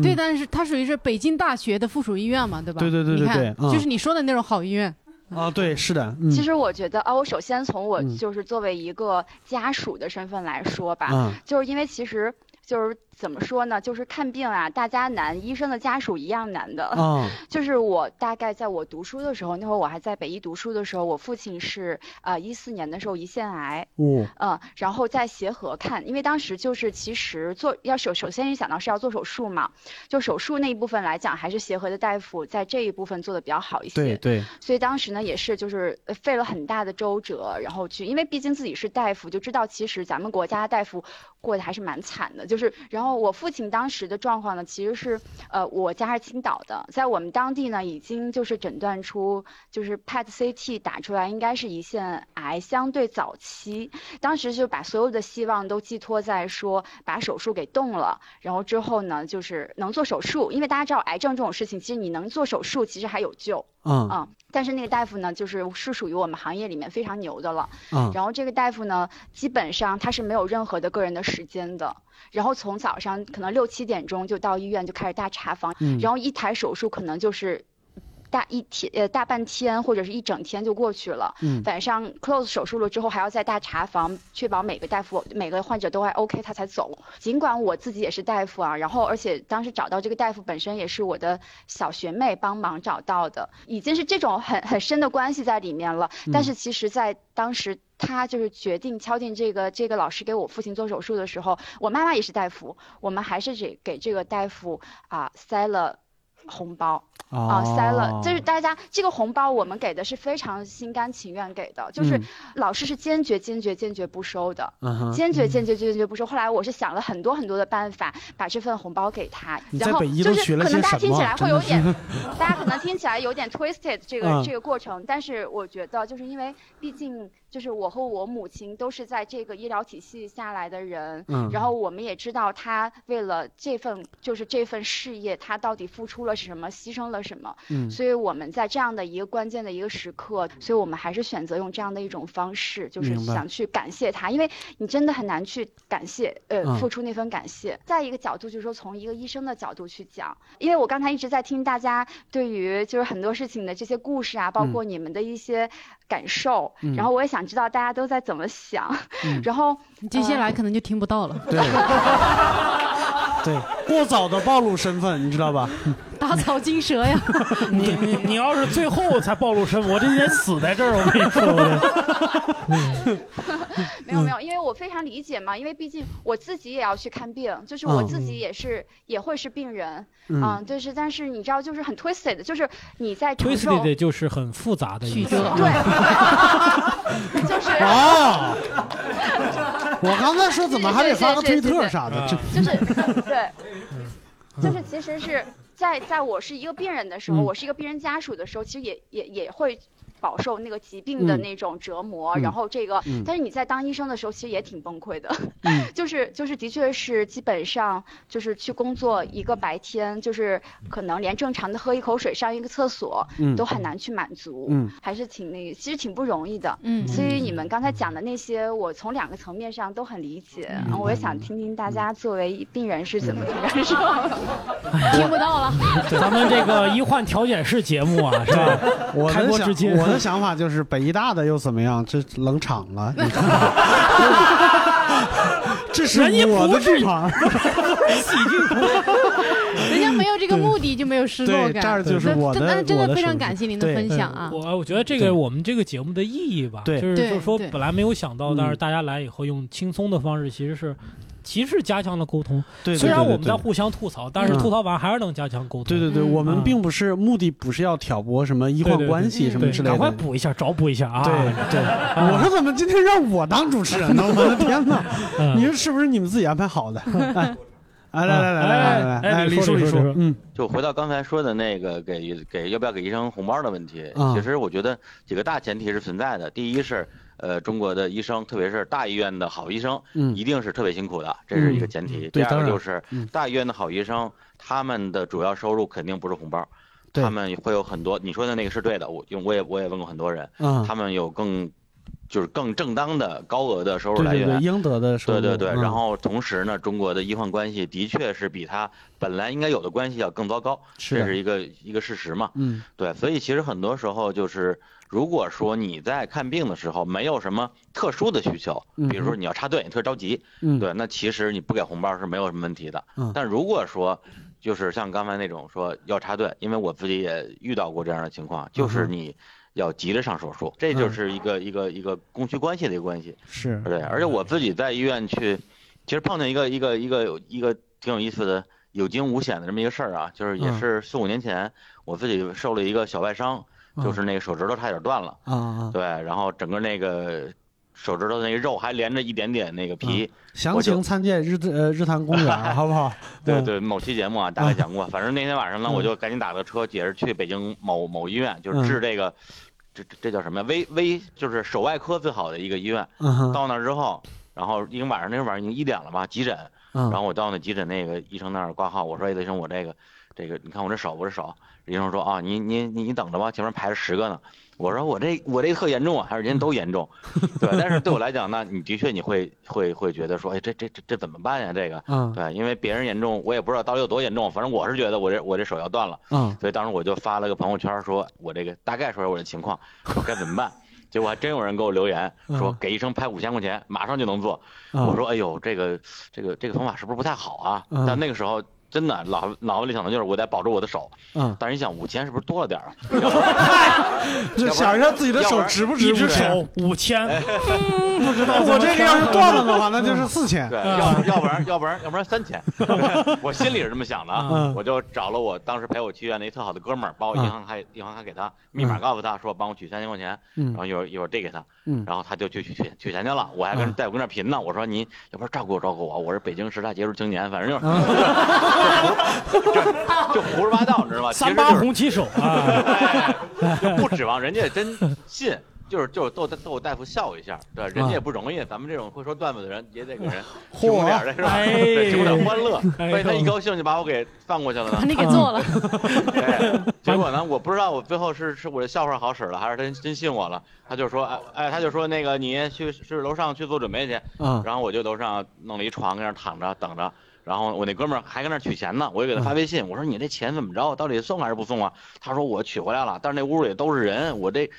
对，但是它属于是北京大学的附属医院嘛，对吧？对对对对对嗯就是你说的那种好医院。啊，对，是的，嗯，其实我觉得啊，我首先从我嗯就是作为一个家属的身份来说吧，嗯就是因为其实就是怎么说呢？就是看病啊，大家难，医生的家属一样难的。啊就是我大概在我读书的时候，那会儿我还在北医读书的时候，我父亲是呃一四年的时候胰腺癌。哦嗯，然后在协和看，因为当时就是其实做要首首先一想到是要做手术嘛，就手术那一部分来讲，还是协和的大夫在这一部分做的比较好一些。对对，所以当时呢也是就是呃费了很大的周折，然后去，因为毕竟自己是大夫，就知道其实咱们国家大夫过得还是蛮惨的。就是，然后然后我父亲当时的状况呢，其实是呃我家是青岛的，在我们当地呢已经就是诊断出就是 PET CT 打出来应该是胰腺癌相对早期，当时就把所有的希望都寄托在说把手术给动了，然后之后呢就是能做手术，因为大家知道癌症这种事情，其实你能做手术，其实还有救。嗯嗯，但是那个大夫呢，就是是属于我们行业里面非常牛的了。嗯然后这个大夫呢，基本上他是没有任何的个人的时间的。然后从早上可能六七点钟就到医院就开始大查房，嗯然后一台手术可能就是。大一天呃大半天或者是一整天就过去了，嗯晚上 close 手术了之后还要在大查房确保每个大夫每个患者都还 OK 他才走。尽管我自己也是大夫啊，然后而且当时找到这个大夫本身也是我的小学妹帮忙找到的，已经是这种很很深的关系在里面了。但是其实，在当时他就是决定敲定这个这个老师给我父亲做手术的时候，我妈妈也是大夫，我们还是给给这个大夫啊塞了红包。啊，塞了，就是大家这个红包我们给的是非常心甘情愿给的，就是嗯。老师是坚决坚决坚决不收的，嗯坚决坚决坚决不收。后来我是想了很多很多的办法，把这份红包给他，然后就是可能大家听起来会有点 大家可能听起来有点 twisted 这个、嗯。这个过程，但是我觉得就是因为毕竟就是我和我母亲都是在这个医疗体系下来的人，嗯。然后我们也知道他为了这份就是这份事业，他到底付出了什么，牺牲了什么，嗯。所以我们在这样的一个关键的一个时刻，所以我们还是选择用这样的一种方式，就是想去感谢他，因为你真的很难去感谢，呃，嗯。付出那份感谢。再一个角度就是说，从一个医生的角度去讲，因为我刚才一直在听大家对于就是很多事情的这些故事啊，包括你们的一些感受，嗯。然后我也想知道大家都在怎么想，嗯。然后接下来可能就听不到了。对。对，过早的暴露身份，你知道吧？打草惊蛇呀！你你你要是最后才暴露身份，我这人死在这儿，我跟你说。没有没有，因为我非常理解嘛，因为毕竟我自己也要去看病，就是我嗯自己也是、也会是病人，嗯啊，就是但是你知道，就是很 twisted，的就是你在承受 twisted 就是很复杂的意思。对，就是啊，我刚才说怎么还得发个推特啥的，这就是对，就是其实是在在我是一个病人的时候，嗯我是一个病人家属的时候，其实也也也会。饱受那个疾病的嗯。那种折磨，嗯。然后这个，嗯。但是你在当医生的时候，其实也挺崩溃的，嗯。就是就是的确是基本上就是去工作一个白天，就是可能连正常的喝一口水、上一个厕所、嗯。都很难去满足，嗯。还是挺那个，其实挺不容易的，嗯。所以你们刚才讲的那些，我从两个层面上都很理解，嗯。我也想听听大家作为病人是怎么去感受。听不到了。咱们这个医患调解室节目啊，是吧？开播至今，想我的想法就是北医大的又怎么样？这冷场了，你知道吗这是我的地盘。喜剧 人家没有这个目的就没有失落感。对这儿就是我的真的非常感谢您的分享啊！我我觉得这个我们这个节目的意义吧，就是就是说本来没有想到，嗯但是大家来以后用轻松的方式，其实是其实加强了沟通。对对虽然我们在互相吐槽，但是嗯吐槽完还是能加强沟通。对对对，我们嗯并不是目的，不是要挑拨什么医患关系什么对之类的。赶快补一下，找补一下啊！对对，我说怎么今天让我当主持人呢？我的天哪！嗯你说是不是你们自己安排好的？哎，来来来来来来来，哎李叔李叔，嗯就回到刚才说的那个给给要不要给医生红包的问题，啊其实我觉得几个大前提是存在的。第一是，呃，中国的医生，特别是大医院的好医生，嗯一定是特别辛苦的，这是一个前提。第二个就是嗯大医院的好医生，他们的主要收入肯定不是红包。对他们会有很多，你说的那个是对的，我因为我也我也问过很多人，嗯他们有更就是更正当的高额的收入来源，对对对，应得的收入。对对对，嗯然后同时呢，中国的医患关系的确是比它本来应该有的关系要更糟糕，是这是一个一个事实嘛。嗯，对，所以其实很多时候就是如果说你在看病的时候没有什么特殊的需求，嗯。比如说你要插队，你特别着急，嗯。对，那其实你不给红包是没有什么问题的。嗯。但如果说就是像刚才那种说要插队，因为我自己也遇到过这样的情况，就是你要急着上手术，这就是一个一个一个供需关系的一个关系。是。对，而且我自己在医院去，其实碰见一个一个一个有一个挺有意思的有惊无险的这么一个事儿啊，就是也嗯。是四五年前，我自己受了一个小外伤，就是那个手指头差点断了，啊啊，对，然后整个那个手指头那个肉还连着一点点那个皮，详情参见日呃日坛公园，好不好？嗯对对，某期节目啊，大概讲过。反正那天晚上呢，嗯我就赶紧打个车，也是去北京某某医院，就是嗯治这个，这这这叫什么呀？微微就是手外科最好的一个医院。嗯到那之后，然后因为晚上那天晚上已经一点了吧，急诊。嗯然后我到那急诊那个医生那儿挂号，我说：“哎，医生，我这个这个，你看我这手，我这手。”医生说：“啊，你你你你等着吧，前面排着十个呢。”我说：“我这我这特严重啊，还是人家都严重？对，但是对我来讲呢，你的确你会会会觉得说，哎，这这这这怎么办呀？这个，嗯对，因为别人严重，我也不知道到底有多严重，反正我是觉得我这我这手要断了，嗯所以当时我就发了个朋友圈，说我这个大概说说我的情况，说该怎么办。结果还真有人给我留言说嗯给医生拍五千块钱，马上就能做。嗯我说哎呦，这个这个这个方法是不是不太好啊？嗯但那个时候真的脑脑子里想的就是我得保住我的手。嗯，但是你想五千是不是多了点儿啊？就想一下自己的手值不值？一只五千手五千，不知道。我这个要是断了的话，那就是四千。对，要要不然要不然要不然三千，我心里是这么想的我就找了我当时陪我去医院的一特好的哥们儿，把我银行卡银行卡给他，密码告诉他说帮我取三千块钱，嗯然后一会儿一会儿递给他，嗯然后他就去取取取钱去了，我还跟嗯在我跟那儿贫呢，我说您要不然照顾照顾我，我是北京十大杰出青年，反正就是 就就胡说八道，你知道吗？其实三八就是红旗手啊，就不指望人家真信，就是就是逗逗大夫笑一下，对，人家也不容易，咱们这种会说段子的人也得给人提供点是吧？哎对，提供点欢乐，所以他一高兴就把我给放过去了呢。把你给做了。对，结果呢，我不知道我最后是是我的笑话好使了，还是他真真信我了。他就说，哎哎，他就说那个你去去楼上去做准备去，嗯然后我就楼上弄了一床，在那躺着等着。然后我那哥们儿还跟那儿取钱呢，我就给他发微信，我说你这钱怎么着？到底送还是不送啊？他说我取回来了，但是那屋里都是人，我这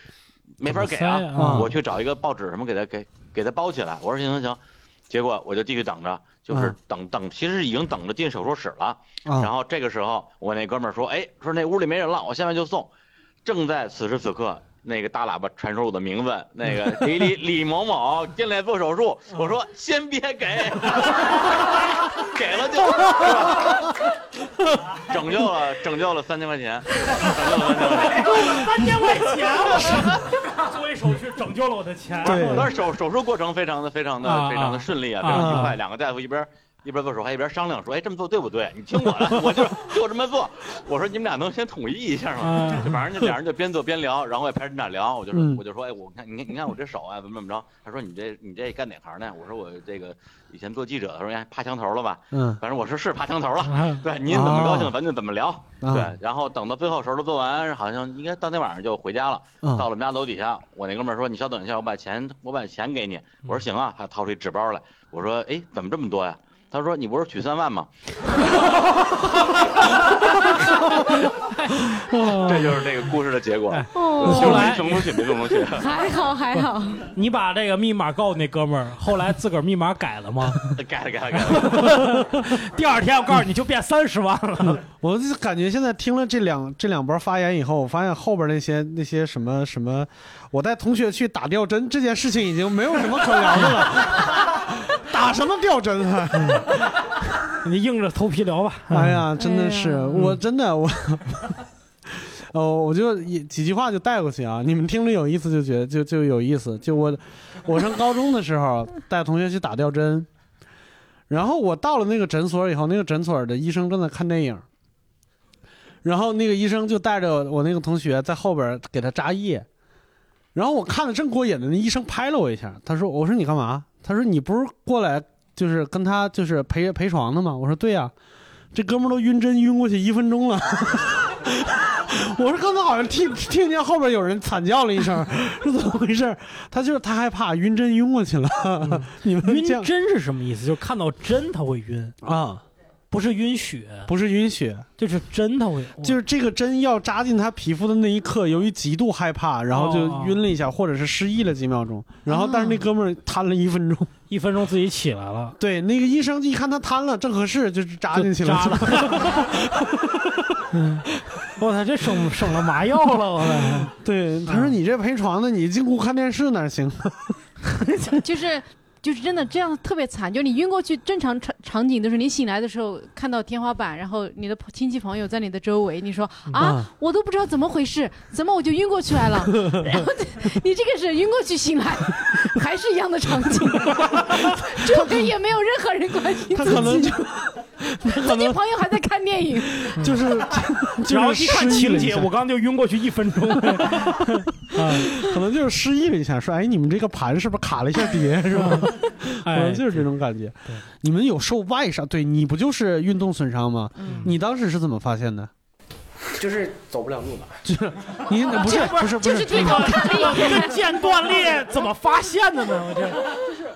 没法给啊我去找一个报纸什么给他给给他包起来。我说行行行，结果我就继续等着，就是嗯等等，其实已经等着进手术室了。啊然后这个时候，我那哥们儿说：“哎，说那屋里没人了，我现在就送。”正在此时此刻，那个大喇叭传出我的名字，那个 李李李某某进来做手术。我说：“先别给，给了就？拯救了拯救了三千块钱，拯救了三千块钱。三千块钱，我是作为手续拯救了我的钱。对但是手手术过程非常的非常的啊非常的顺利啊，非啊常愉快。两个大夫一边一边做手还一边商量说：“哎，这么做对不对？你听我的，我就 就这么做。”我说：“你们俩能先统一一下吗？”啊就反正就俩人就边做边聊，然后我也陪着你俩聊。我就说嗯我就说：“哎，我看你看你看我这手啊，怎么怎么着？”他说：“你这你这干哪行呢？”我说：“我这个以前做记者。”他说：“哎，爬墙头了吧？”嗯反正我说是爬墙头了。啊对，您怎么高兴啊咱就怎么聊。啊对，然后等到最后手都做完，好像应该当天晚上就回家了。嗯到了我们家楼底下，我那哥们儿说：“你稍等一下，我把钱我把钱给你。”我说：“行啊。”他掏出一纸包来，我说：“哎，怎么这么多呀？”他说：“你不是取三万吗？” 这就是那个故事的结果。哦后来没送东西，没送出去。还好还好，你把这个密码告诉那哥们儿，后来自个儿密码改了吗？改了，改了，改了。第二天我告诉你就变三十万了。我就感觉现在听了这两这两波发言以后，我发现后边那些那些什么什么，我带同学去打吊针这件事情已经没有什么可聊的了。打什么吊针啊？你硬着头皮聊吧。哎呀，真的是，哎我真的我，哦，我就一几句话就带过去啊。你们听着有意思就觉得就就有意思。就我我上高中的时候带同学去打吊针，然后我到了那个诊所以后，那个诊所的医生正在看电影，然后那个医生就带着我那个同学在后边给他扎液，然后我看的正过瘾呢，那医生拍了我一下，他说：“我说你干嘛？”他说：“你不是过来就是跟他就是陪陪床的吗？”我说：“对呀、这哥们儿都晕针晕过去一分钟了。”我说刚才好像听听见后边有人惨叫了一声，是怎么回事？他就是他害怕晕针晕过去了。你们晕针是什么意思？就是看到针他会晕。啊？不是晕血，不是晕血，就是针头，就是这个针要扎进他皮肤的那一刻，由于极度害怕，然后就哦晕了一下，或者是失忆了几秒钟，然后但是那哥们儿瘫了一分钟，一分钟自己起来了。对，那个医生一看他瘫了，正合适，就扎进去了。扎了我操，这省省了麻药了，我操！对，他说你这陪床的，你进屋看电视哪行？就是就是真的这样特别惨，就你晕过去，正常场场景都是你醒来的时候看到天花板，然后你的亲戚朋友在你的周围，你说啊，啊我都不知道怎么回事，怎么我就晕过去来了？然后你这个是晕过去醒来，还是一样的场景，就 跟也没有任何人关心他可能就自己。自己朋友还在看电影，就是就然后一看情节，失忆了我刚刚就晕过去一分钟。啊，可能就是失忆了一下，说哎，你们这个盘是不是卡了一下碟，是吧？可哎能就是这种感觉。你们有受外伤？对你不就是运动损伤吗？嗯你当时是怎么发现的？就是走不了路了。就是你不是 不是不是就是，这个腱断裂怎么发现的呢？我这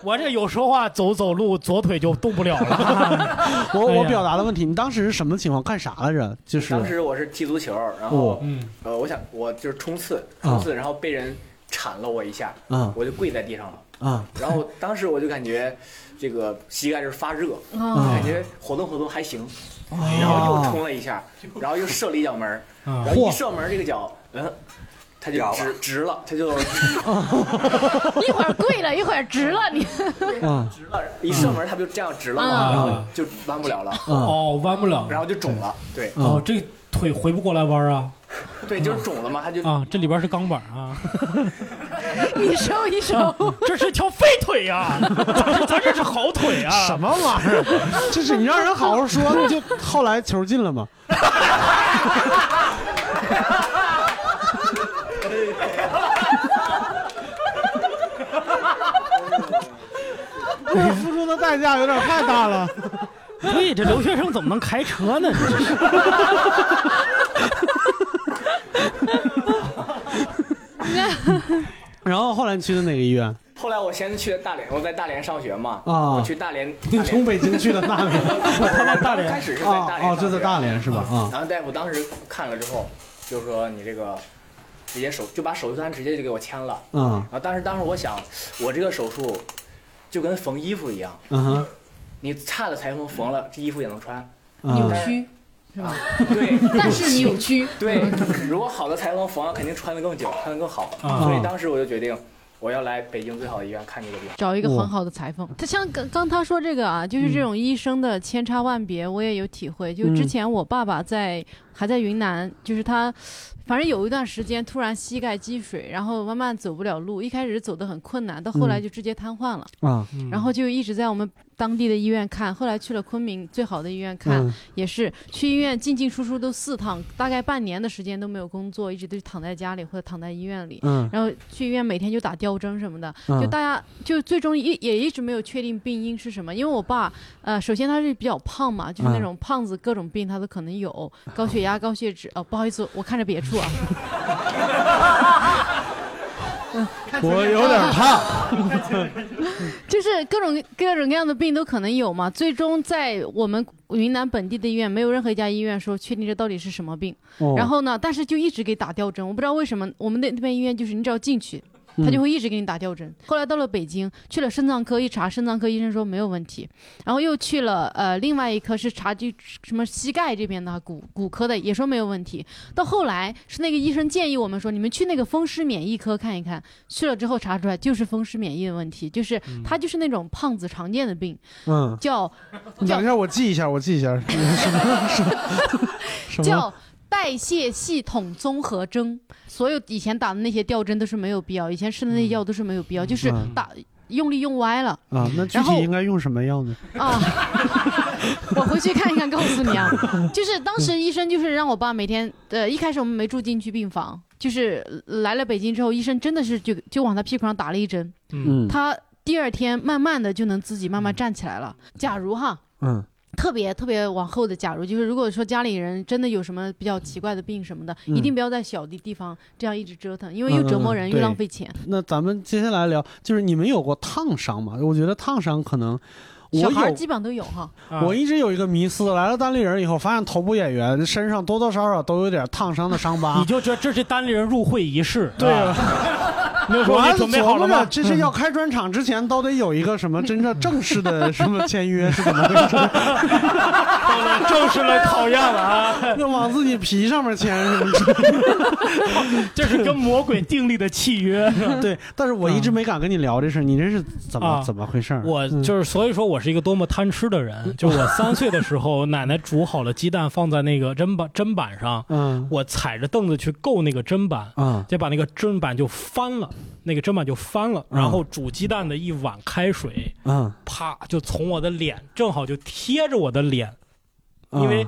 我这有时候啊，走走路左腿就动不了了。我我表达的问题，你当时是什么情况？干啥来着？就是当时我是踢足球，然后、呃，我想我就是冲刺，冲刺，然后被人铲了我一下，啊我就跪在地上了。啊。然后当时我就感觉这个膝盖是发热，啊。感觉活动活动还行，然后又冲了一下，然后又射了一脚门，啊。然后一射门这个脚，嗯，他就直直了，他就 一会儿跪了，一会儿直了，你。啊。直了，一射门他不就这样直了啊。嘛，然后就弯不了了，哦，弯不了，然后就肿了，对。哦，这腿回不过来弯啊。对，就是肿了嘛，它就啊，这里边是钢板啊，你收一收，这是条废腿呀、咱咱这是好腿啊！什么玩意儿？就是你让人好好说，你就 后来球进了吗？你付出的代价有点太大了。对，这留学生怎么能开车呢？这是 然后后来你去的哪个医院？后来我先去的大连，我在大连上学嘛，啊。我去大连，你从北京去的大连，他在大连，开始是在大连哦哦，这在大连是吧？啊。然后大夫当时看了之后，就说你这个直接手就把手术单直接就给我签了。嗯。然后当时当时我想，我这个手术就跟缝衣服一样，嗯哼，你差的裁缝缝了，这衣服也能穿。扭但是曲是吧？对，但是扭曲。对，如果好的裁缝缝上，肯定穿的更久，穿的更好。啊所以当时我就决定，我要来北京最好的医院看这个病。找一个很好的裁缝。他像刚刚他说这个啊，就是这种医生的千差万别，我也有体会。就之前我爸爸在还在云南，就是他。反正有一段时间突然膝盖积水，然后慢慢走不了路，一开始走得很困难，到后来就直接瘫痪了。啊，然后就一直在我们当地的医院看，后来去了昆明最好的医院看，嗯也是去医院进进出出都四趟，大概半年的时间都没有工作，一直都躺在家里或者躺在医院里。嗯然后去医院每天就打吊针什么的，嗯就大家就最终一也一直没有确定病因是什么，因为我爸呃，首先他是比较胖嘛，就是那嗯种胖子各种病他都可能有，高血压、高血脂。哦，不好意思，我看着别处啊。我有点怕。就是各种各种各样的病都可能有嘛。最终在我们云南本地的医院，没有任何一家医院说确定这到底是什么病。哦然后呢，但是就一直给打吊针，我不知道为什么我们那那边医院就是你只要进去。他就会一直给你打吊针。后来到了北京，去了肾脏科一查，肾脏科医生说没有问题，然后又去了呃另外一科是查就什么膝盖这边的骨骨科的，也说没有问题。到后来是那个医生建议我们说，你们去那个风湿免疫科看一看。去了之后查出来就是风湿免疫的问题，就是他就是那种胖子常见的病，嗯，叫等一下，我记一下，我记一下，什么什么叫代谢系统综合征。所有以前打的那些吊针都是没有必要，以前吃的那些药都是没有必要，就是嗯打用力用歪了。啊？那具然后体应该用什么药呢？啊，我回去看一看，告诉你啊。就是当时医生就是让我爸每天，呃，一开始我们没住进去病房，就是来了北京之后，医生真的是就就往他屁股上打了一针，嗯他第二天慢慢的就能自己慢慢站起来了。假如哈，嗯特别特别往后的，假如就是如果说家里人真的有什么比较奇怪的病什么的，嗯一定不要在小的地方这样一直折腾，因为又折磨人嗯又浪费钱。。那咱们接下来聊，就是你们有过烫伤吗？我觉得烫伤可能，小孩儿基本上都有哈。啊我一直有一个迷思，来了单立人以后，发现头部演员身上多多少少都有点烫伤的伤疤。你就觉得这是单立人入会仪式，对啊，我说你还准备好了吗？这是要开专场之前都得有一个什么真正正式的什么签约是怎么回事？到了正式的考验了啊！要往自己皮上面签是不是？这是跟魔鬼订立的契约。是吧对，但是我一直没敢跟你聊这事，你这是怎么啊怎么回事？我就是，所以说我是一个多么贪吃的人。就我三岁的时候，奶奶煮好了鸡蛋放在那个砧板砧板上，嗯我踩着凳子去够那个砧板，啊就把那个砧板就翻了，那个砧板就翻了，嗯然后煮鸡蛋的一碗开水，嗯，啪就从我的脸正好就贴着我的脸，因为。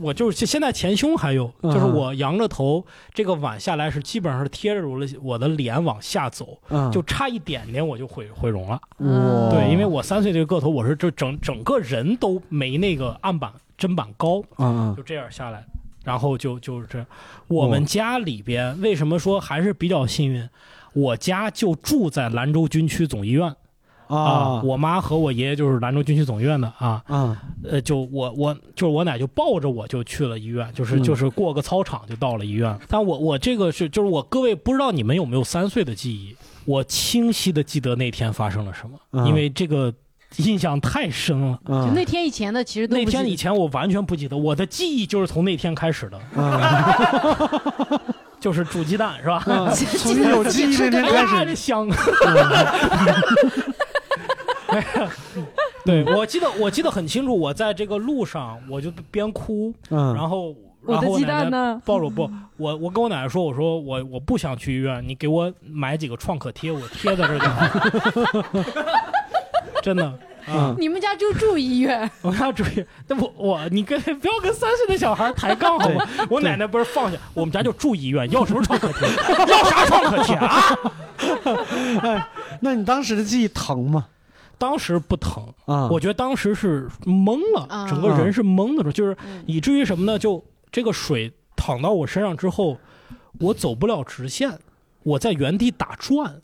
我就是现在前胸还有，嗯就是我仰着头，这个碗下来是基本上是贴着我的我的脸往下走，嗯就差一点点我就毁毁容了。对，因为我三岁这个个头，我是这整整个人都没那个案板砧板高，就这样下来，然后就就是这样。我们家里边为什么说还是比较幸运？我家就住在兰州军区总医院。啊我妈和我爷爷就是兰州军区总医院的啊，啊呃，就我我就是我奶就抱着我就去了医院，就是嗯就是过个操场就到了医院。但我我这个是就是我各位不知道你们有没有三岁的记忆？我清晰的记得那天发生了什么，嗯因为这个印象太深了。就嗯那天以前的其实都那天以前我完全不记得，我的记忆就是从那天开始的，嗯 就是煮鸡蛋是吧？嗯，从你有记忆那天开始，这香！对，我记得我记得很清楚，我在这个路上我就边哭，嗯，然后我的鸡然后奶奶蛋呢？抱着我不，我我跟我奶奶说，我说我我不想去医院，你给我买几个创可贴，我贴在这儿就好。真的啊，你们家就住医院？我要注意，那我我你跟不要跟三岁的小孩抬杠好吗？我奶奶不是放下，我们家就住医院，要什么创可贴？要啥创可贴啊？哎，那你当时的记忆疼吗？当时不疼，啊，我觉得当时是懵了，啊整个人是懵的时候，就是嗯以至于什么呢？就这个水淌到我身上之后，我走不了直线，我在原地打转。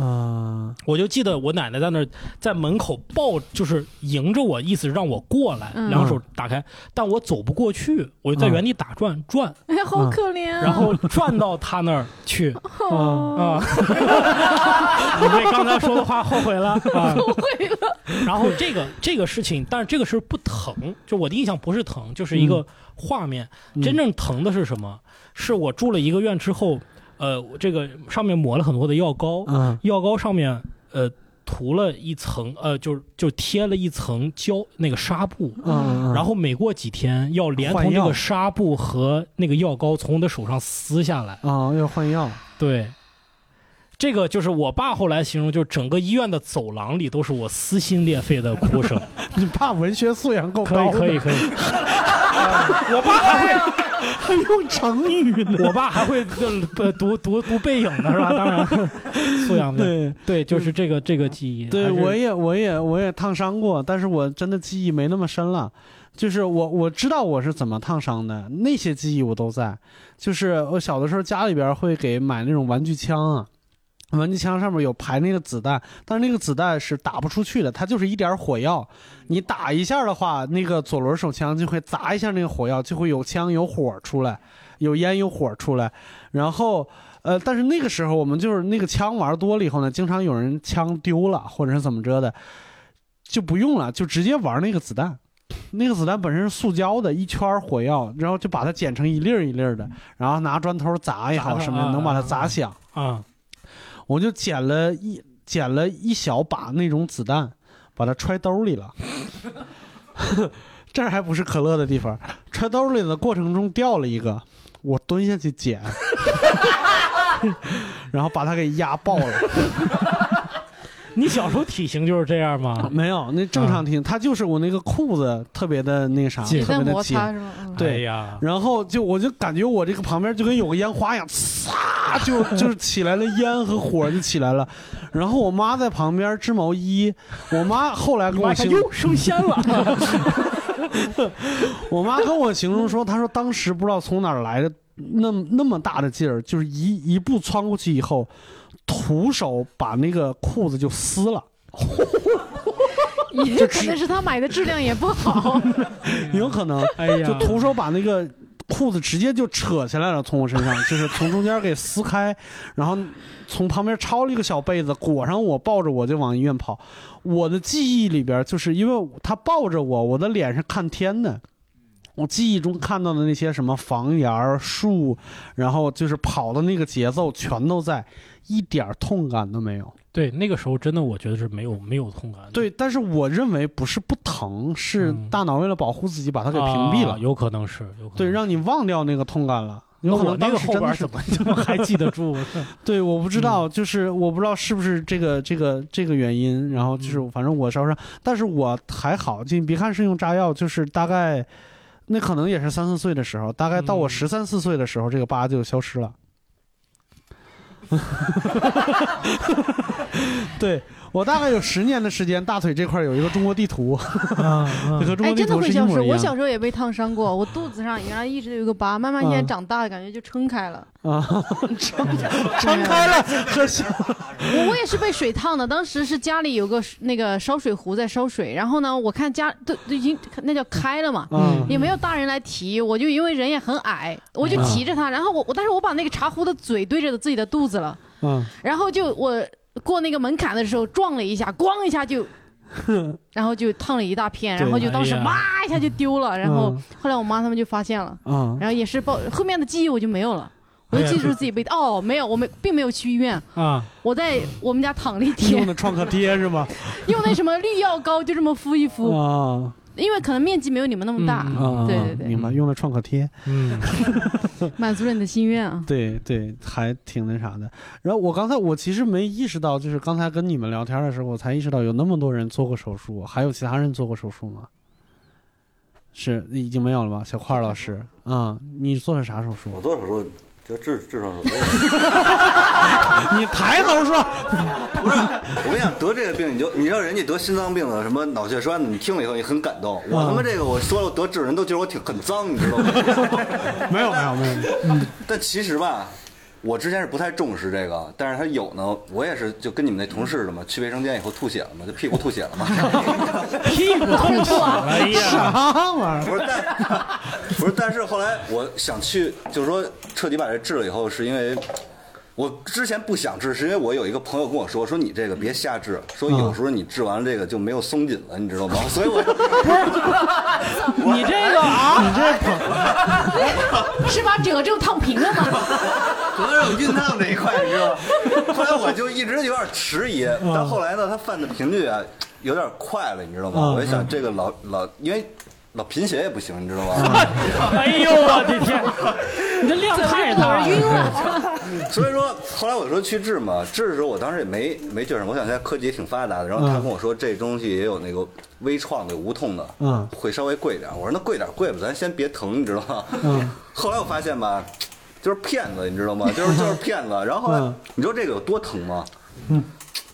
啊我就记得我奶奶在那儿在门口抱，就是迎着我，意思让我过来，嗯两手打开，但我走不过去，我就在原地打转转，哎呀，好可怜啊！然后转到他那儿去 哦，啊。你为刚才说的话后悔了啊！后悔了。然后这个这个事情，但是这个是不疼，就我的印象不是疼，就是一个画面。嗯真正疼的是什么？是我住了一个院之后，呃，这个上面抹了很多的药膏，嗯。药膏上面呃涂了一层，呃，就就贴了一层胶那个纱布。嗯，然后每过几天要连同这个纱布和那个药膏从我的手上撕下来，啊要换药，对，这个就是我爸后来形容，就是整个医院的走廊里都是我撕心裂肺的哭声。你爸文学素养够可高可，以可以可以，我爸还会还用成语呢。我爸还会呃读读读背影呢是吧？当然，素养对对，就是这个这个记忆。对，我也我也我也烫伤过，但是我真的记忆没那么深了。就是我我知道我是怎么烫伤的，那些记忆我都在。就是我小的时候家里边会给买那种玩具枪啊，玩具枪上面有排那个子弹，但是那个子弹是打不出去的，它就是一点火药。你打一下的话，那个左轮手枪就会砸一下那个火药，就会有枪有火出来，有烟有火出来。然后呃，但是那个时候我们就是那个枪玩多了以后呢，经常有人枪丢了或者是怎么着的，就不用了，就直接玩那个子弹。那个子弹本身是塑胶的，一圈火药，然后就把它剪成一粒儿一粒儿的，然后拿砖头砸也好砸什么能把它砸响。啊，我就捡了一捡了一小把那种子弹，把它揣兜里了。这还不是可乐的地方，揣兜里的过程中掉了一个，我蹲下去捡，然后把它给压爆了。你小时候体型就是这样吗？没有，那正常体型，他就是我那个裤子特别的那啥，特别的紧。对哎呀，然后就我就感觉我这个旁边就跟有个烟花一样，呲就就是起来了烟和火就起来了。然后我妈在旁边织毛衣，我妈后来跟我形容，哟升仙了 我妈跟我形容说，她说当时不知道从哪儿来的那那么大的劲儿，就是一一步窜过去以后，徒手把那个裤子就撕了。也可能是他买的质量也不好。有可能，哎呀就徒手把那个裤子直接就扯下来了，从我身上，就是从中间给撕开，然后从旁边抄了一个小被子裹上我，抱着我就往医院跑。我的记忆里边，就是因为他抱着我，我的脸是看天的。我记忆中看到的那些什么房檐儿、树，然后就是跑的那个节奏全都在，一点儿痛感都没有。对，那个时候真的我觉得是没有没有痛感，对，但是我认为不是不疼，是大脑为了保护自己把它给屏蔽了。啊有可能是，有可能对，让你忘掉那个痛感了。那有可能我那个后边怎么怎么还记得住？对，我不知道，就是我不知道是不是这个这个这个原因，然后就是反正我烧伤，但是我还好，就你别看是用炸药，就是大概那可能也是三四岁的时候，大概到我十三四岁的时候，这个疤就消失了。对我大概有十年的时间，大腿这块有一个中国地图，这和中哎，真的国地图会消失。是一模一样。我小时候也被烫伤过，我肚子上原来一直有一个疤，慢慢现在嗯长大，感觉就撑开了。啊，撑 撑开了，和小我我也是被水烫的，当时是家里有个那个烧水壶在烧水，然后呢，我看家都都已经那叫开了嘛，嗯。也没有大人来提，我就因为人也很矮，我就提着它，然后我我但是我把那个茶壶的嘴对着自己的肚子了，嗯，然后就我过那个门槛的时候撞了一下，咣一下就。然后就烫了一大片，然后就当时哇一下就丢了，然后嗯后来我妈他们就发现了，嗯。然后也是报后面的记忆我就没有了，我就记住自己被哦没有，我没并没有去医院，啊，我在我们家躺了一天。用，的创可贴是吗？用那什么绿药膏就这么敷一敷，啊因为可能面积没有你们那么大，啊，对对对，明白，用了创可贴。嗯，满足了你的心愿啊。对对，还挺那啥的。然后我刚才我其实没意识到，就是刚才跟你们聊天的时候，我才意识到有那么多人做过手术，还有其他人做过手术吗？是已经没有了吧？小块老师，嗯，你做的啥手术？我做手术就痔痔疮手术。你抬头说，不是，我跟你讲，得这个病你就你知道人家得心脏病的什么脑血栓的，你听了以后你很感动。我他妈这个我说了得痔人都觉得我挺很脏，你知道吗？没有没有没有，但其实吧，我之前是不太重视这个，但是他有呢，我也是就跟你们那同事的嘛，去卫生间以后吐血了嘛，就屁股吐血了嘛。屁股吐血了，哎呀，啥玩意不是，但不是，但是后来我想去，就是说彻底把这治了以后，是因为我之前不想治，是因为我有一个朋友跟我说，说你这个别瞎治，说有时候你治完了这个就没有松紧了，你知道吗？所以我你这个啊，你这个 是把整个就烫平了吗？可能有熨烫这一块，你知道吗？后来我就一直有点迟疑，但后来呢，他犯的频率啊有点快了，你知道吗？嗯我就想这个老老因为。老贫血也不行，你知道吗？哎呦我的天，你这量太大了，晕了。所以说，后来我说去治嘛，治的时候我当时也没没觉得，我想现在科技也挺发达的。然后他跟我说这东西也有那个微创的、无痛的，嗯会稍微贵点。我说那贵点贵吧，咱先别疼，你知道吗？嗯 后来我发现吧，就是骗子，你知道吗？就是就是骗子。然后后来嗯你知道这个有多疼吗？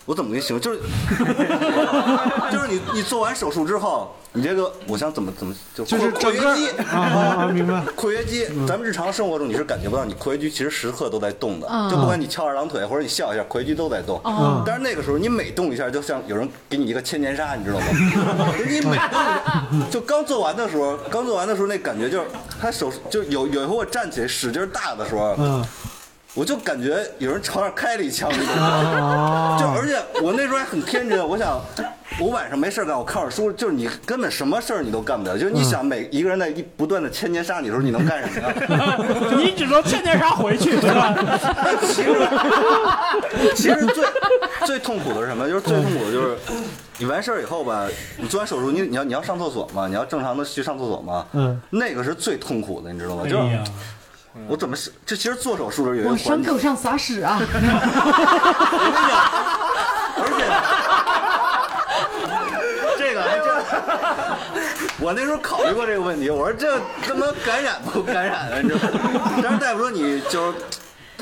我怎么给你形容？就是 就是你你做完手术之后，你这个我想怎么怎么就就是括整个 约肌啊明白括约肌，咱们日常生活中你是感觉不到，你括约肌其实时刻都在动的嗯，就不管你翘二郎腿或者你笑一下，括约肌都在动哦。但是那个时候你每动一下，就像有人给你一个千年杀，你知道吗？你每动就刚做完的时候，刚做完的时候那感觉就是他手就有有一回我站起来使劲大的时候，嗯我就感觉有人朝那儿开了一枪？就而且我那时候还很天真，我想我晚上没事儿干，我看会儿书，就是你根本什么事儿你都干不了，就是你想每一个人在一不断的千年杀你的时候，你能干什么呀？你只能千年杀回去，对吧？其实，其实最最痛苦的是什么？就是最痛苦的就是你完事儿以后吧，你做完手术，你你要你要上厕所嘛，你要正常的去上厕所嘛，嗯，那个是最痛苦的，你知道吗？哎就是呀，我怎么是这其实做手术的时候有一个往环节伤口，上撒屎啊！这个还真，我那时候考虑过这个问题，我说这他妈感染不感染啊？你知道吗？但是大夫说你就是。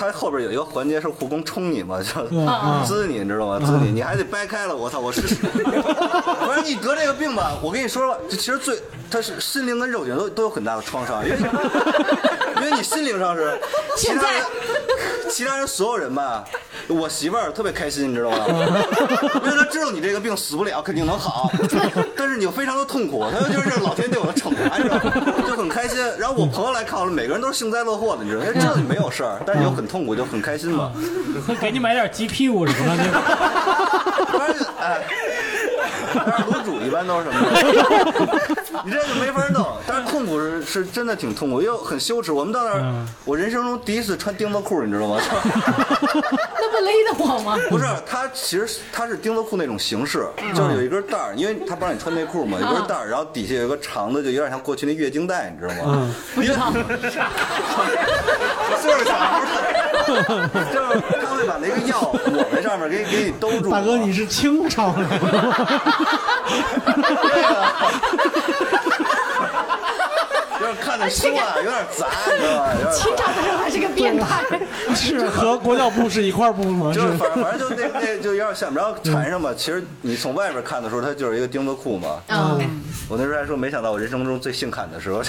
他后边有一个环节是护工冲你嘛，就嗯滋你，你知道吗？滋你，你还得掰开了。我操，我 是，不是你得这个病吧？我跟你说了，这其实最，他是心灵跟肉体都都有很大的创伤，因为因为你心灵上是，其他人其他人所有人吧，我媳妇儿特别开心，你知道吗？因为她知道你这个病死不了，肯定能好，但是你又非常的痛苦，她就是老天对我的惩罚，你知道吗？就很开心。然后我朋友来看我了，每个人都是幸灾乐祸的，你知道吗？知道你没有事儿，但是你又很痛苦，就很开心嘛。会 给你买点鸡屁股什么的。但是哎，都是什么？你这就没法弄。但是痛苦是是真的挺痛苦，又很羞耻。我们到那儿，我人生中第一次穿钉子裤，你知道吗？那不勒得慌吗？不是，它其实它是钉子裤那种形式，就是有一根带儿，因为它不让你穿内裤嘛，有一根带儿，然后底下有个长的，就有点像过去那月经带，你知道吗？不知道。就是啥？就是他会把那个药裹在上面，给给你兜住。大哥，你是清朝的。有点看着书啊，有点杂，你知道吧？有点清朝的时候还是个变态。是和国教部是一块部吗？就是反正反正就那那就有点像，然后缠上吧。其实你从外边看的时候，它就是一个钉子裤嘛。嗯。我那时候还说，没想到我人生中最性感的时候，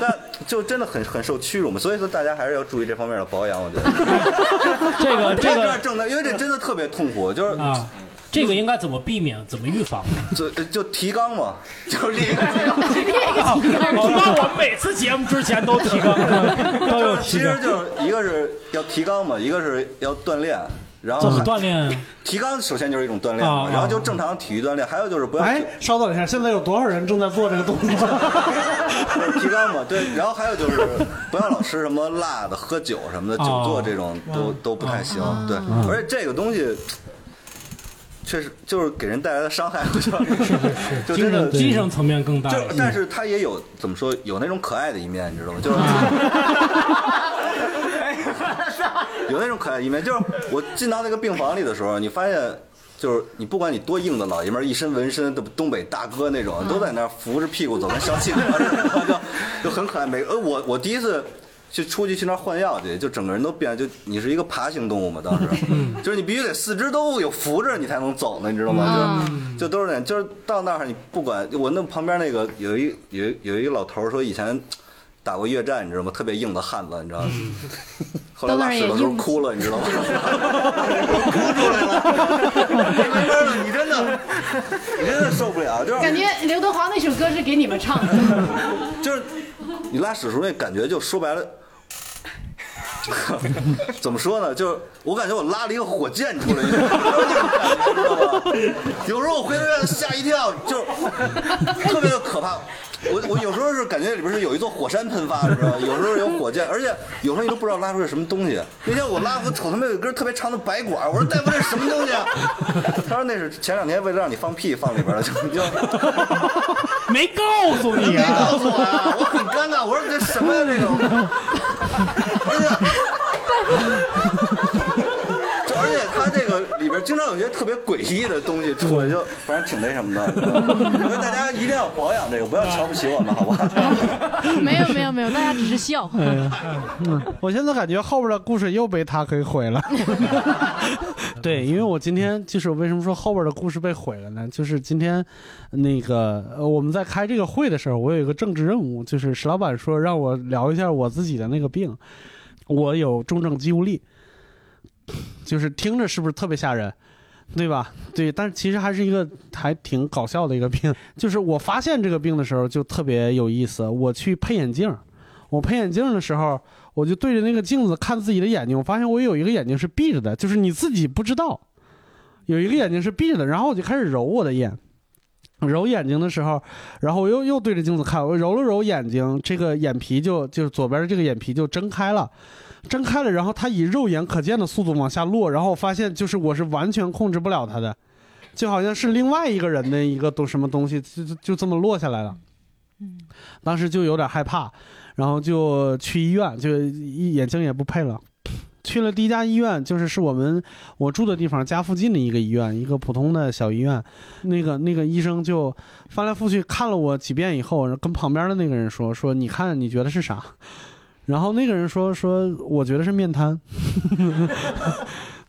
但 就真的很很受屈辱嘛。所以说大家还是要注意这方面的保养，我觉得。这个这个正的，因为这真的特别痛苦，就是啊。这个应该怎么避免？怎么预防？就就提纲嘛，就列一个提纲。那我们每次节目之前都提纲，都有提纲。其实就是一个是要提纲嘛，一个是要锻炼。然后怎么锻炼？提纲首先就是一种锻炼嘛，然后就正常体育锻炼。还有就是不要。哎，稍等一下，现在有多少人正在做这个动作？提纲嘛，对。然后还有就是不要老吃什么辣的、喝酒什么的，久坐这种都都不太行。对，而且这个东西。确实就是给人带来的伤害，就就真的精神层面更大。就但是他也有怎么说，有那种可爱的一面，你知道吗？就是 有那种可爱的一面。就是我进到那个病房里的时候，你发现，就是你不管你多硬的老爷们儿，一身纹身的东北大哥那种，都在那儿扶着屁股走，跟小企鹅似的，就就很可爱。每呃，我我第一次。去出去去那儿换药去，就整个人都变，就你是一个爬行动物嘛，当时，就是你必须得四肢都有扶着你才能走呢，你知道吗？就就都是那，就是到那儿你不管我那旁边那个有一有有一个老头说以前打过越战，你知道吗？特别硬的汉子，你知道吗？后来拉屎的时候哭了，你知道吗？哭出来了，没法了，你真的你真的受不了，就是感觉刘德华那首歌是给你们唱的，就是你拉屎的时候那感觉，就说白了。怎么说呢？就是我感觉我拉了一个火箭出来，有时候我回头让他吓一跳，就特别的可怕。我我有时候是感觉里边是有一座火山喷发，你知道吗？有时候有火箭，而且有时候你都不知道拉出来什么东西。那天我拉，我瞅他们有一根特别长的白管，我说大夫这是什么东西啊？他说那是前两天为了让你放屁放里边了，就就没告诉你啊，没告诉我啊，我很尴尬，我说这什么呀这个？哎呀！就而且他这个里边经常有些特别诡异的东西出来，就 反正挺那什么的。我觉得大家一定要保养这个，不要瞧不起我们，好不好？没有没有没有，大家只是笑。嗯，我现在感觉后边的故事又被他给毁了。对，因为我今天就是为什么说后边的故事被毁了呢？就是今天那个呃我们在开这个会的时候，我有一个政治任务，就是石老板说让我聊一下我自己的那个病。我有重症肌无力，就是听着是不是特别吓人，对吧？对，但是其实还是一个还挺搞笑的一个病。就是我发现这个病的时候就特别有意思。我去配眼镜，我配眼镜的时候，我就对着那个镜子看自己的眼睛，我发现我有一个眼睛是闭着的，就是你自己不知道，有一个眼睛是闭着的。然后我就开始揉我的眼。揉眼睛的时候，然后我又又对着镜子看，我揉了揉眼睛，这个眼皮就就是左边的这个眼皮就睁开了，睁开了，然后它以肉眼可见的速度往下落，然后我发现就是我是完全控制不了它的，就好像是另外一个人的一个都什么东西 就就这么落下来了，嗯，当时就有点害怕，然后就去医院，就眼睛也不配了。去了第一家医院，就是是我们我住的地方家附近的一个医院，一个普通的小医院。那个那个医生就翻来覆去看了我几遍以后，跟旁边的那个人说：“说你看你觉得是啥？”然后那个人说：“说我觉得是面瘫。”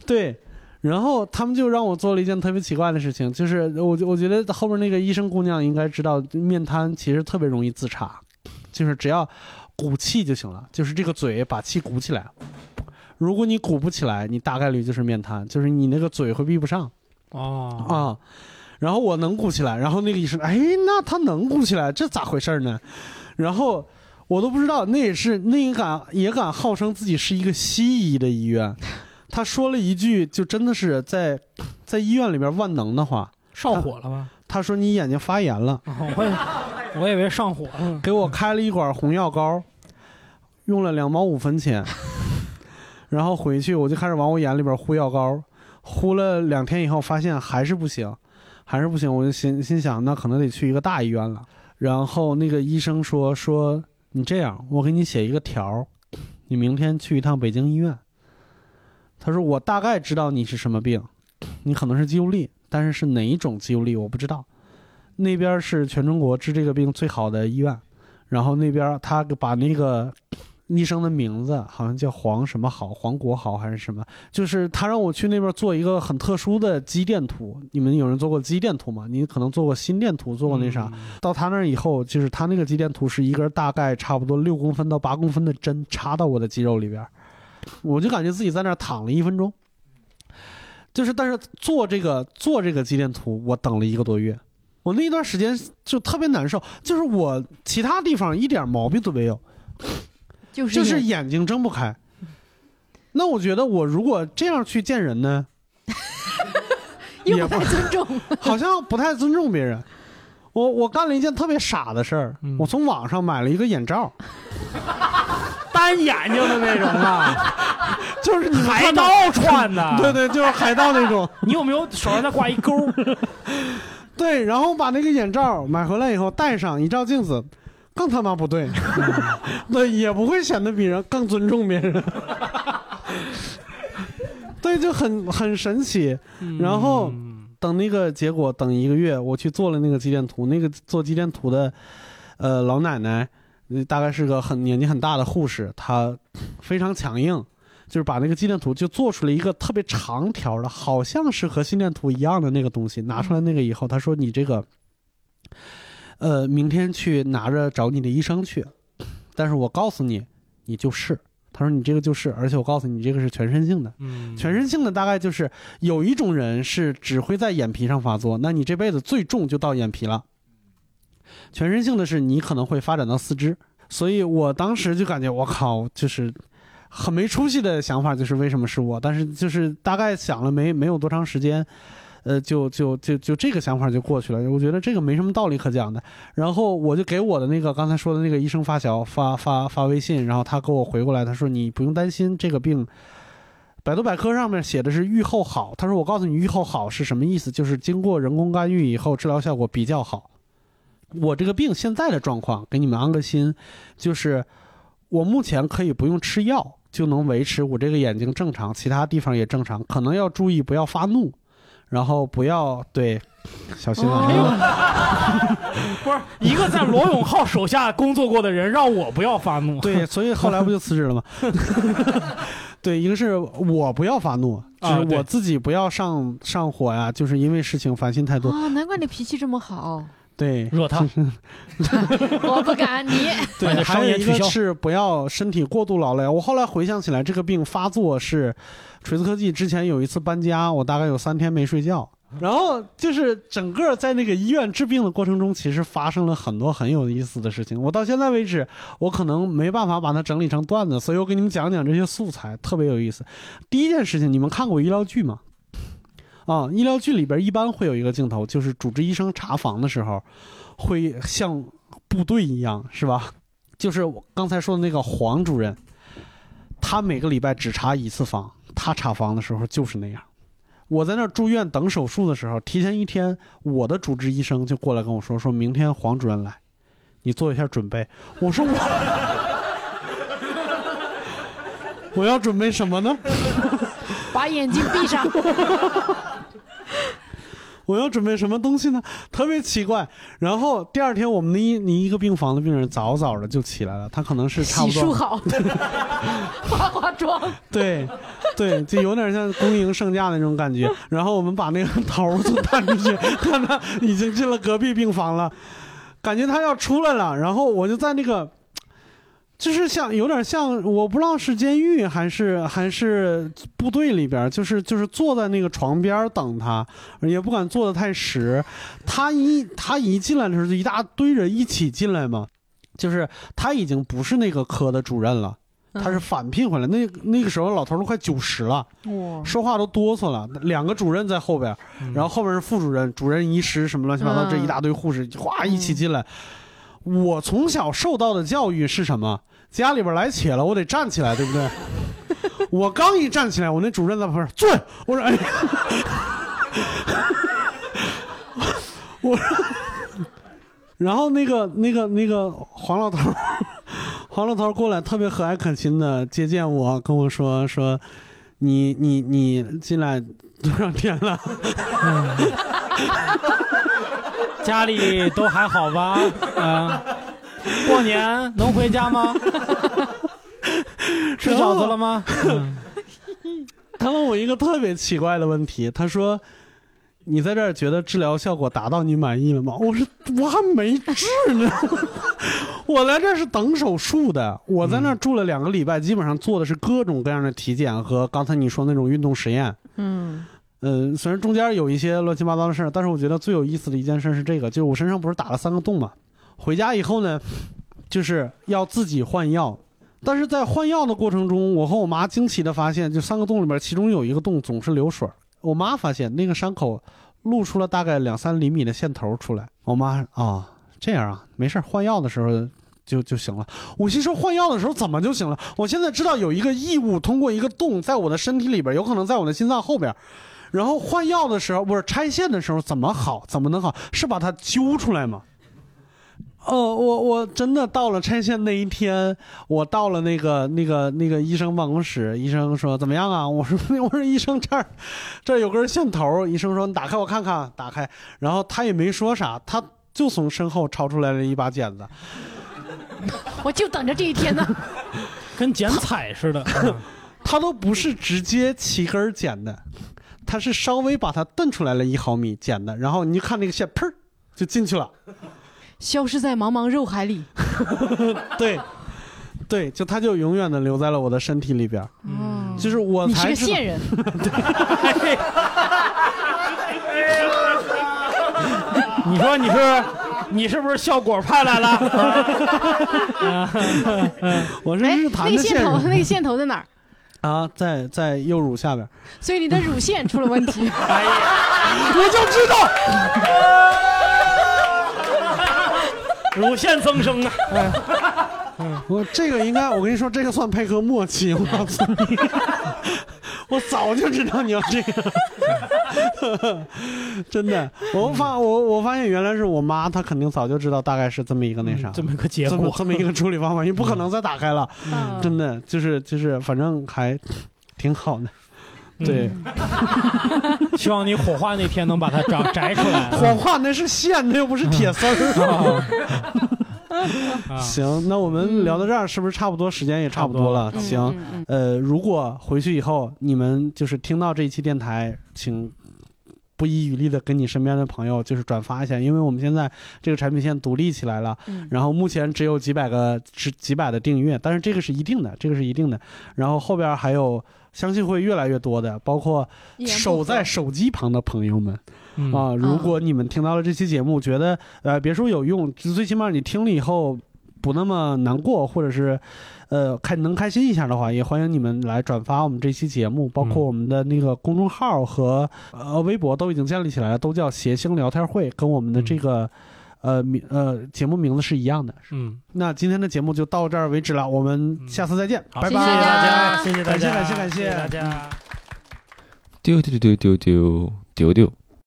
对，然后他们就让我做了一件特别奇怪的事情，就是我我觉得后面那个医生姑娘应该知道，面瘫其实特别容易自查，就是只要鼓气就行了，就是这个嘴把气鼓起来。如果你鼓不起来，你大概率就是面瘫，就是你那个嘴会闭不上哦啊。然后我能鼓起来，然后那个医生，哎，那他能鼓起来，这咋回事呢？然后我都不知道，那也是那也敢也敢号称自己是一个西医的医院。他说了一句，就真的是在在医院里边万能的话，上火了吗？他说你眼睛发炎了，我以为上火了。给我开了一管红药膏，用了两毛五分钱，然后回去我就开始往我眼里边呼药膏，呼了两天以后发现还是不行，还是不行，我就心心想那可能得去一个大医院了。然后那个医生说说你这样，我给你写一个条儿，你明天去一趟北京医院。他说我大概知道你是什么病，你可能是肌无力，但是是哪一种肌无力我不知道。那边是全中国治这个病最好的医院，然后那边他把那个医生的名字好像叫黄什么好，黄国豪还是什么，就是他让我去那边做一个很特殊的肌电图。你们有人做过肌电图吗？你可能做过心电图，做过那啥。到他那儿以后，就是他那个肌电图是一根大概差不多六公分到八公分的针插到我的肌肉里边，我就感觉自己在那儿躺了一分钟。就是，但是做这个做这个肌电图，我等了一个多月。我那一段时间就特别难受，就是我其他地方一点毛病都没有，就是就是眼眼睛睁不开。那我觉得我如果这样去见人呢，又不太尊重，好像不太尊重别人。我我干了一件特别傻的事儿，嗯我从网上买了一个眼罩，单眼睛的那种啊，就是你海盗穿的。对对，就是海盗那种。你有没有手上再挂一钩？对，然后把那个眼罩买回来以后戴上，一照镜子，更他妈不对，对，也不会显得比人更尊重别人。对，就很很神奇。然后等那个结果，等一个月，我去做了那个肌电图，那个做肌电图的，呃，老奶奶，呃大概是个很年纪很大的护士，她非常强硬。就是把那个肌电图就做出了一个特别长条的，好像是和心电图一样的那个东西。拿出来那个以后，她说：“你这个，呃，明天去拿着找你的医生去。但是我告诉你，你就是。他说你这个就是，而且我告诉你，你这个是全身性的。嗯全身性的大概就是有一种人是只会在眼皮上发作，那你这辈子最重就到眼皮了。全身性的是你可能会发展到四肢，所以我当时就感觉我靠，就是很没出息的想法，就是为什么是我？但是就是大概想了没没有多长时间，呃，就就就就这个想法就过去了。我觉得这个没什么道理可讲的。然后我就给我的那个刚才说的那个医生发小发发发微信，然后他给我回过来，他说你不用担心这个病。百度百科上面写的是愈后好，他说我告诉你愈后好是什么意思，就是经过人工干预以后治疗效果比较好。我这个病现在的状况，给你们安个心，就是我目前可以不用吃药就能维持我这个眼睛正常，其他地方也正常，可能要注意不要发怒，然后不要对小心啊。不是一个在罗永浩手下工作过的人，让我不要发怒。对，所以后来不就辞职了吗？对，一个是我不要发怒，就是我自己不要上上火呀，就是因为事情烦心太多。哦，难怪你脾气这么好。对，惹他，我不敢，你对，还有一个是不要身体过度劳累。我后来回想起来，这个病发作是锤子科技之前有一次搬家，我大概有三天没睡觉。然后就是整个在那个医院治病的过程中，其实发生了很多很有意思的事情。我到现在为止，我可能没办法把它整理成段子，所以我给你们讲讲这些素材，特别有意思。第一件事情，你们看过医疗剧吗？啊，医疗剧里边一般会有一个镜头，就是主治医生查房的时候，会像部队一样，是吧？就是我刚才说的那个黄主任，他每个礼拜只查一次房，他查房的时候就是那样。我在那儿住院等手术的时候，提前一天，我的主治医生就过来跟我说，说明天黄主任来，你做一下准备。我说我我要准备什么呢？把眼睛闭上。我要准备什么东西呢？特别奇怪。然后第二天，我们的一你一个病房的病人早早的就起来了，他可能是差不多洗漱好，化化妆。对，对，就有点像恭迎圣驾那种感觉。然后我们把那个头探出去，看他已经进了隔壁病房了，感觉他要出来了。然后我就在那个，就是像有点像，我不知道是监狱还是还是部队里边，就是就是坐在那个床边等他，也不敢坐得太实。他一他一进来的时候，就一大堆人一起进来嘛，就是他已经不是那个科的主任了。他是返聘回来，那那个时候老头都快九十了，说话都哆嗦了。两个主任在后边，然后后面是副主任、主任医师什么乱七八糟，嗯这一大堆护士哗一起进来。我从小受到的教育是什么？家里边来且了，我得站起来，对不对？我刚一站起来，我那主任在旁边坐。我说：“哎呀，我说。”然后那个那个那个黄老头，黄老头过来特别和蔼可亲的接见我，跟我说说，你你你进来多少天了？家里都还好吧？啊，过年能回家吗？吃饺子了吗？嗯 他问我一个特别奇怪的问题，他说：“你在这儿觉得治疗效果达到你满意了吗？”我说：“我还没治呢，我来这儿是等手术的。我在那儿住了两个礼拜，基本上做的是各种各样的体检和刚才你说那种运动实验。嗯嗯，虽然中间有一些乱七八糟的事儿，但是我觉得最有意思的一件事是这个，就是我身上不是打了三个洞嘛，回家以后呢，就是要自己换药。但是在换药的过程中，我和我妈惊奇的发现，就三个洞里边，其中有一个洞总是流水。我妈发现那个伤口露出了大概两三厘米的线头出来。我妈啊、这样啊，没事，换药的时候就就行了。我心说换药的时候怎么就行了？我现在知道有一个异物通过一个洞在我的身体里边，有可能在我的心脏后边。然后换药的时候，不是拆线的时候怎么好？怎么能好？是把它揪出来吗？哦，我我真的到了拆线那一天，我到了那个那个那个医生办公室，医生说怎么样啊？我说我说医生这儿这儿有根线头，医生说你打开我看看，打开，然后他也没说啥，他就从身后抄出来了一把剪子，我就等着这一天呢。跟剪彩似的。他都不是直接齐根剪的，他是稍微把它蹬出来了一毫米剪的，然后你就看那个线，砰儿就进去了。消失在茫茫肉海里。对，对，就它就永远的留在了我的身体里边儿。嗯，就是我你是个线人。你说你是你是不是效果派来了？我是哎，日坛那个线头，那个线头在哪儿？啊，在在右乳下边。所以你的乳腺出了问题。哎呀，我就知道。乳腺增生啊！我这个应该，我跟你说，这个算配合默契。我告诉你，我早就知道你要这个，真的。我发我我发现原来是我妈，她肯定早就知道大概是这么一个那啥，这么一个结这么果，这么一个处理方法，因为不可能再打开了。嗯真的就是就是，反正还挺好的。对，希望你火化那天能把它长摘出来。火化那是线，那又不是铁丝儿。啊行，那我们聊到这儿，是不是差不多时间也差不多了？嗯行，呃，如果回去以后你们就是听到这一期电台，请不遗余力的跟你身边的朋友就是转发一下，因为我们现在这个产品线独立起来了，嗯然后目前只有几百个只几百的订阅，但是这个是一定的，这个是一定的，然后后边还有。相信会越来越多的，包括守在手机旁的朋友们，嗯。啊，如果你们听到了这期节目，觉得呃别说有用，就最起码你听了以后不那么难过，或者是呃开能开心一下的话，也欢迎你们来转发我们这期节目，包括我们的那个公众号和呃微博都已经建立起来了，都叫谐星聊天会，跟我们的这个。呃，名呃，节目名字是一样的。嗯，那今天的节目就到这儿为止了，我们下次再见，好拜拜。谢谢大家谢谢大家，感谢感谢感谢谢大家。丢丢丢丢丢丢丢。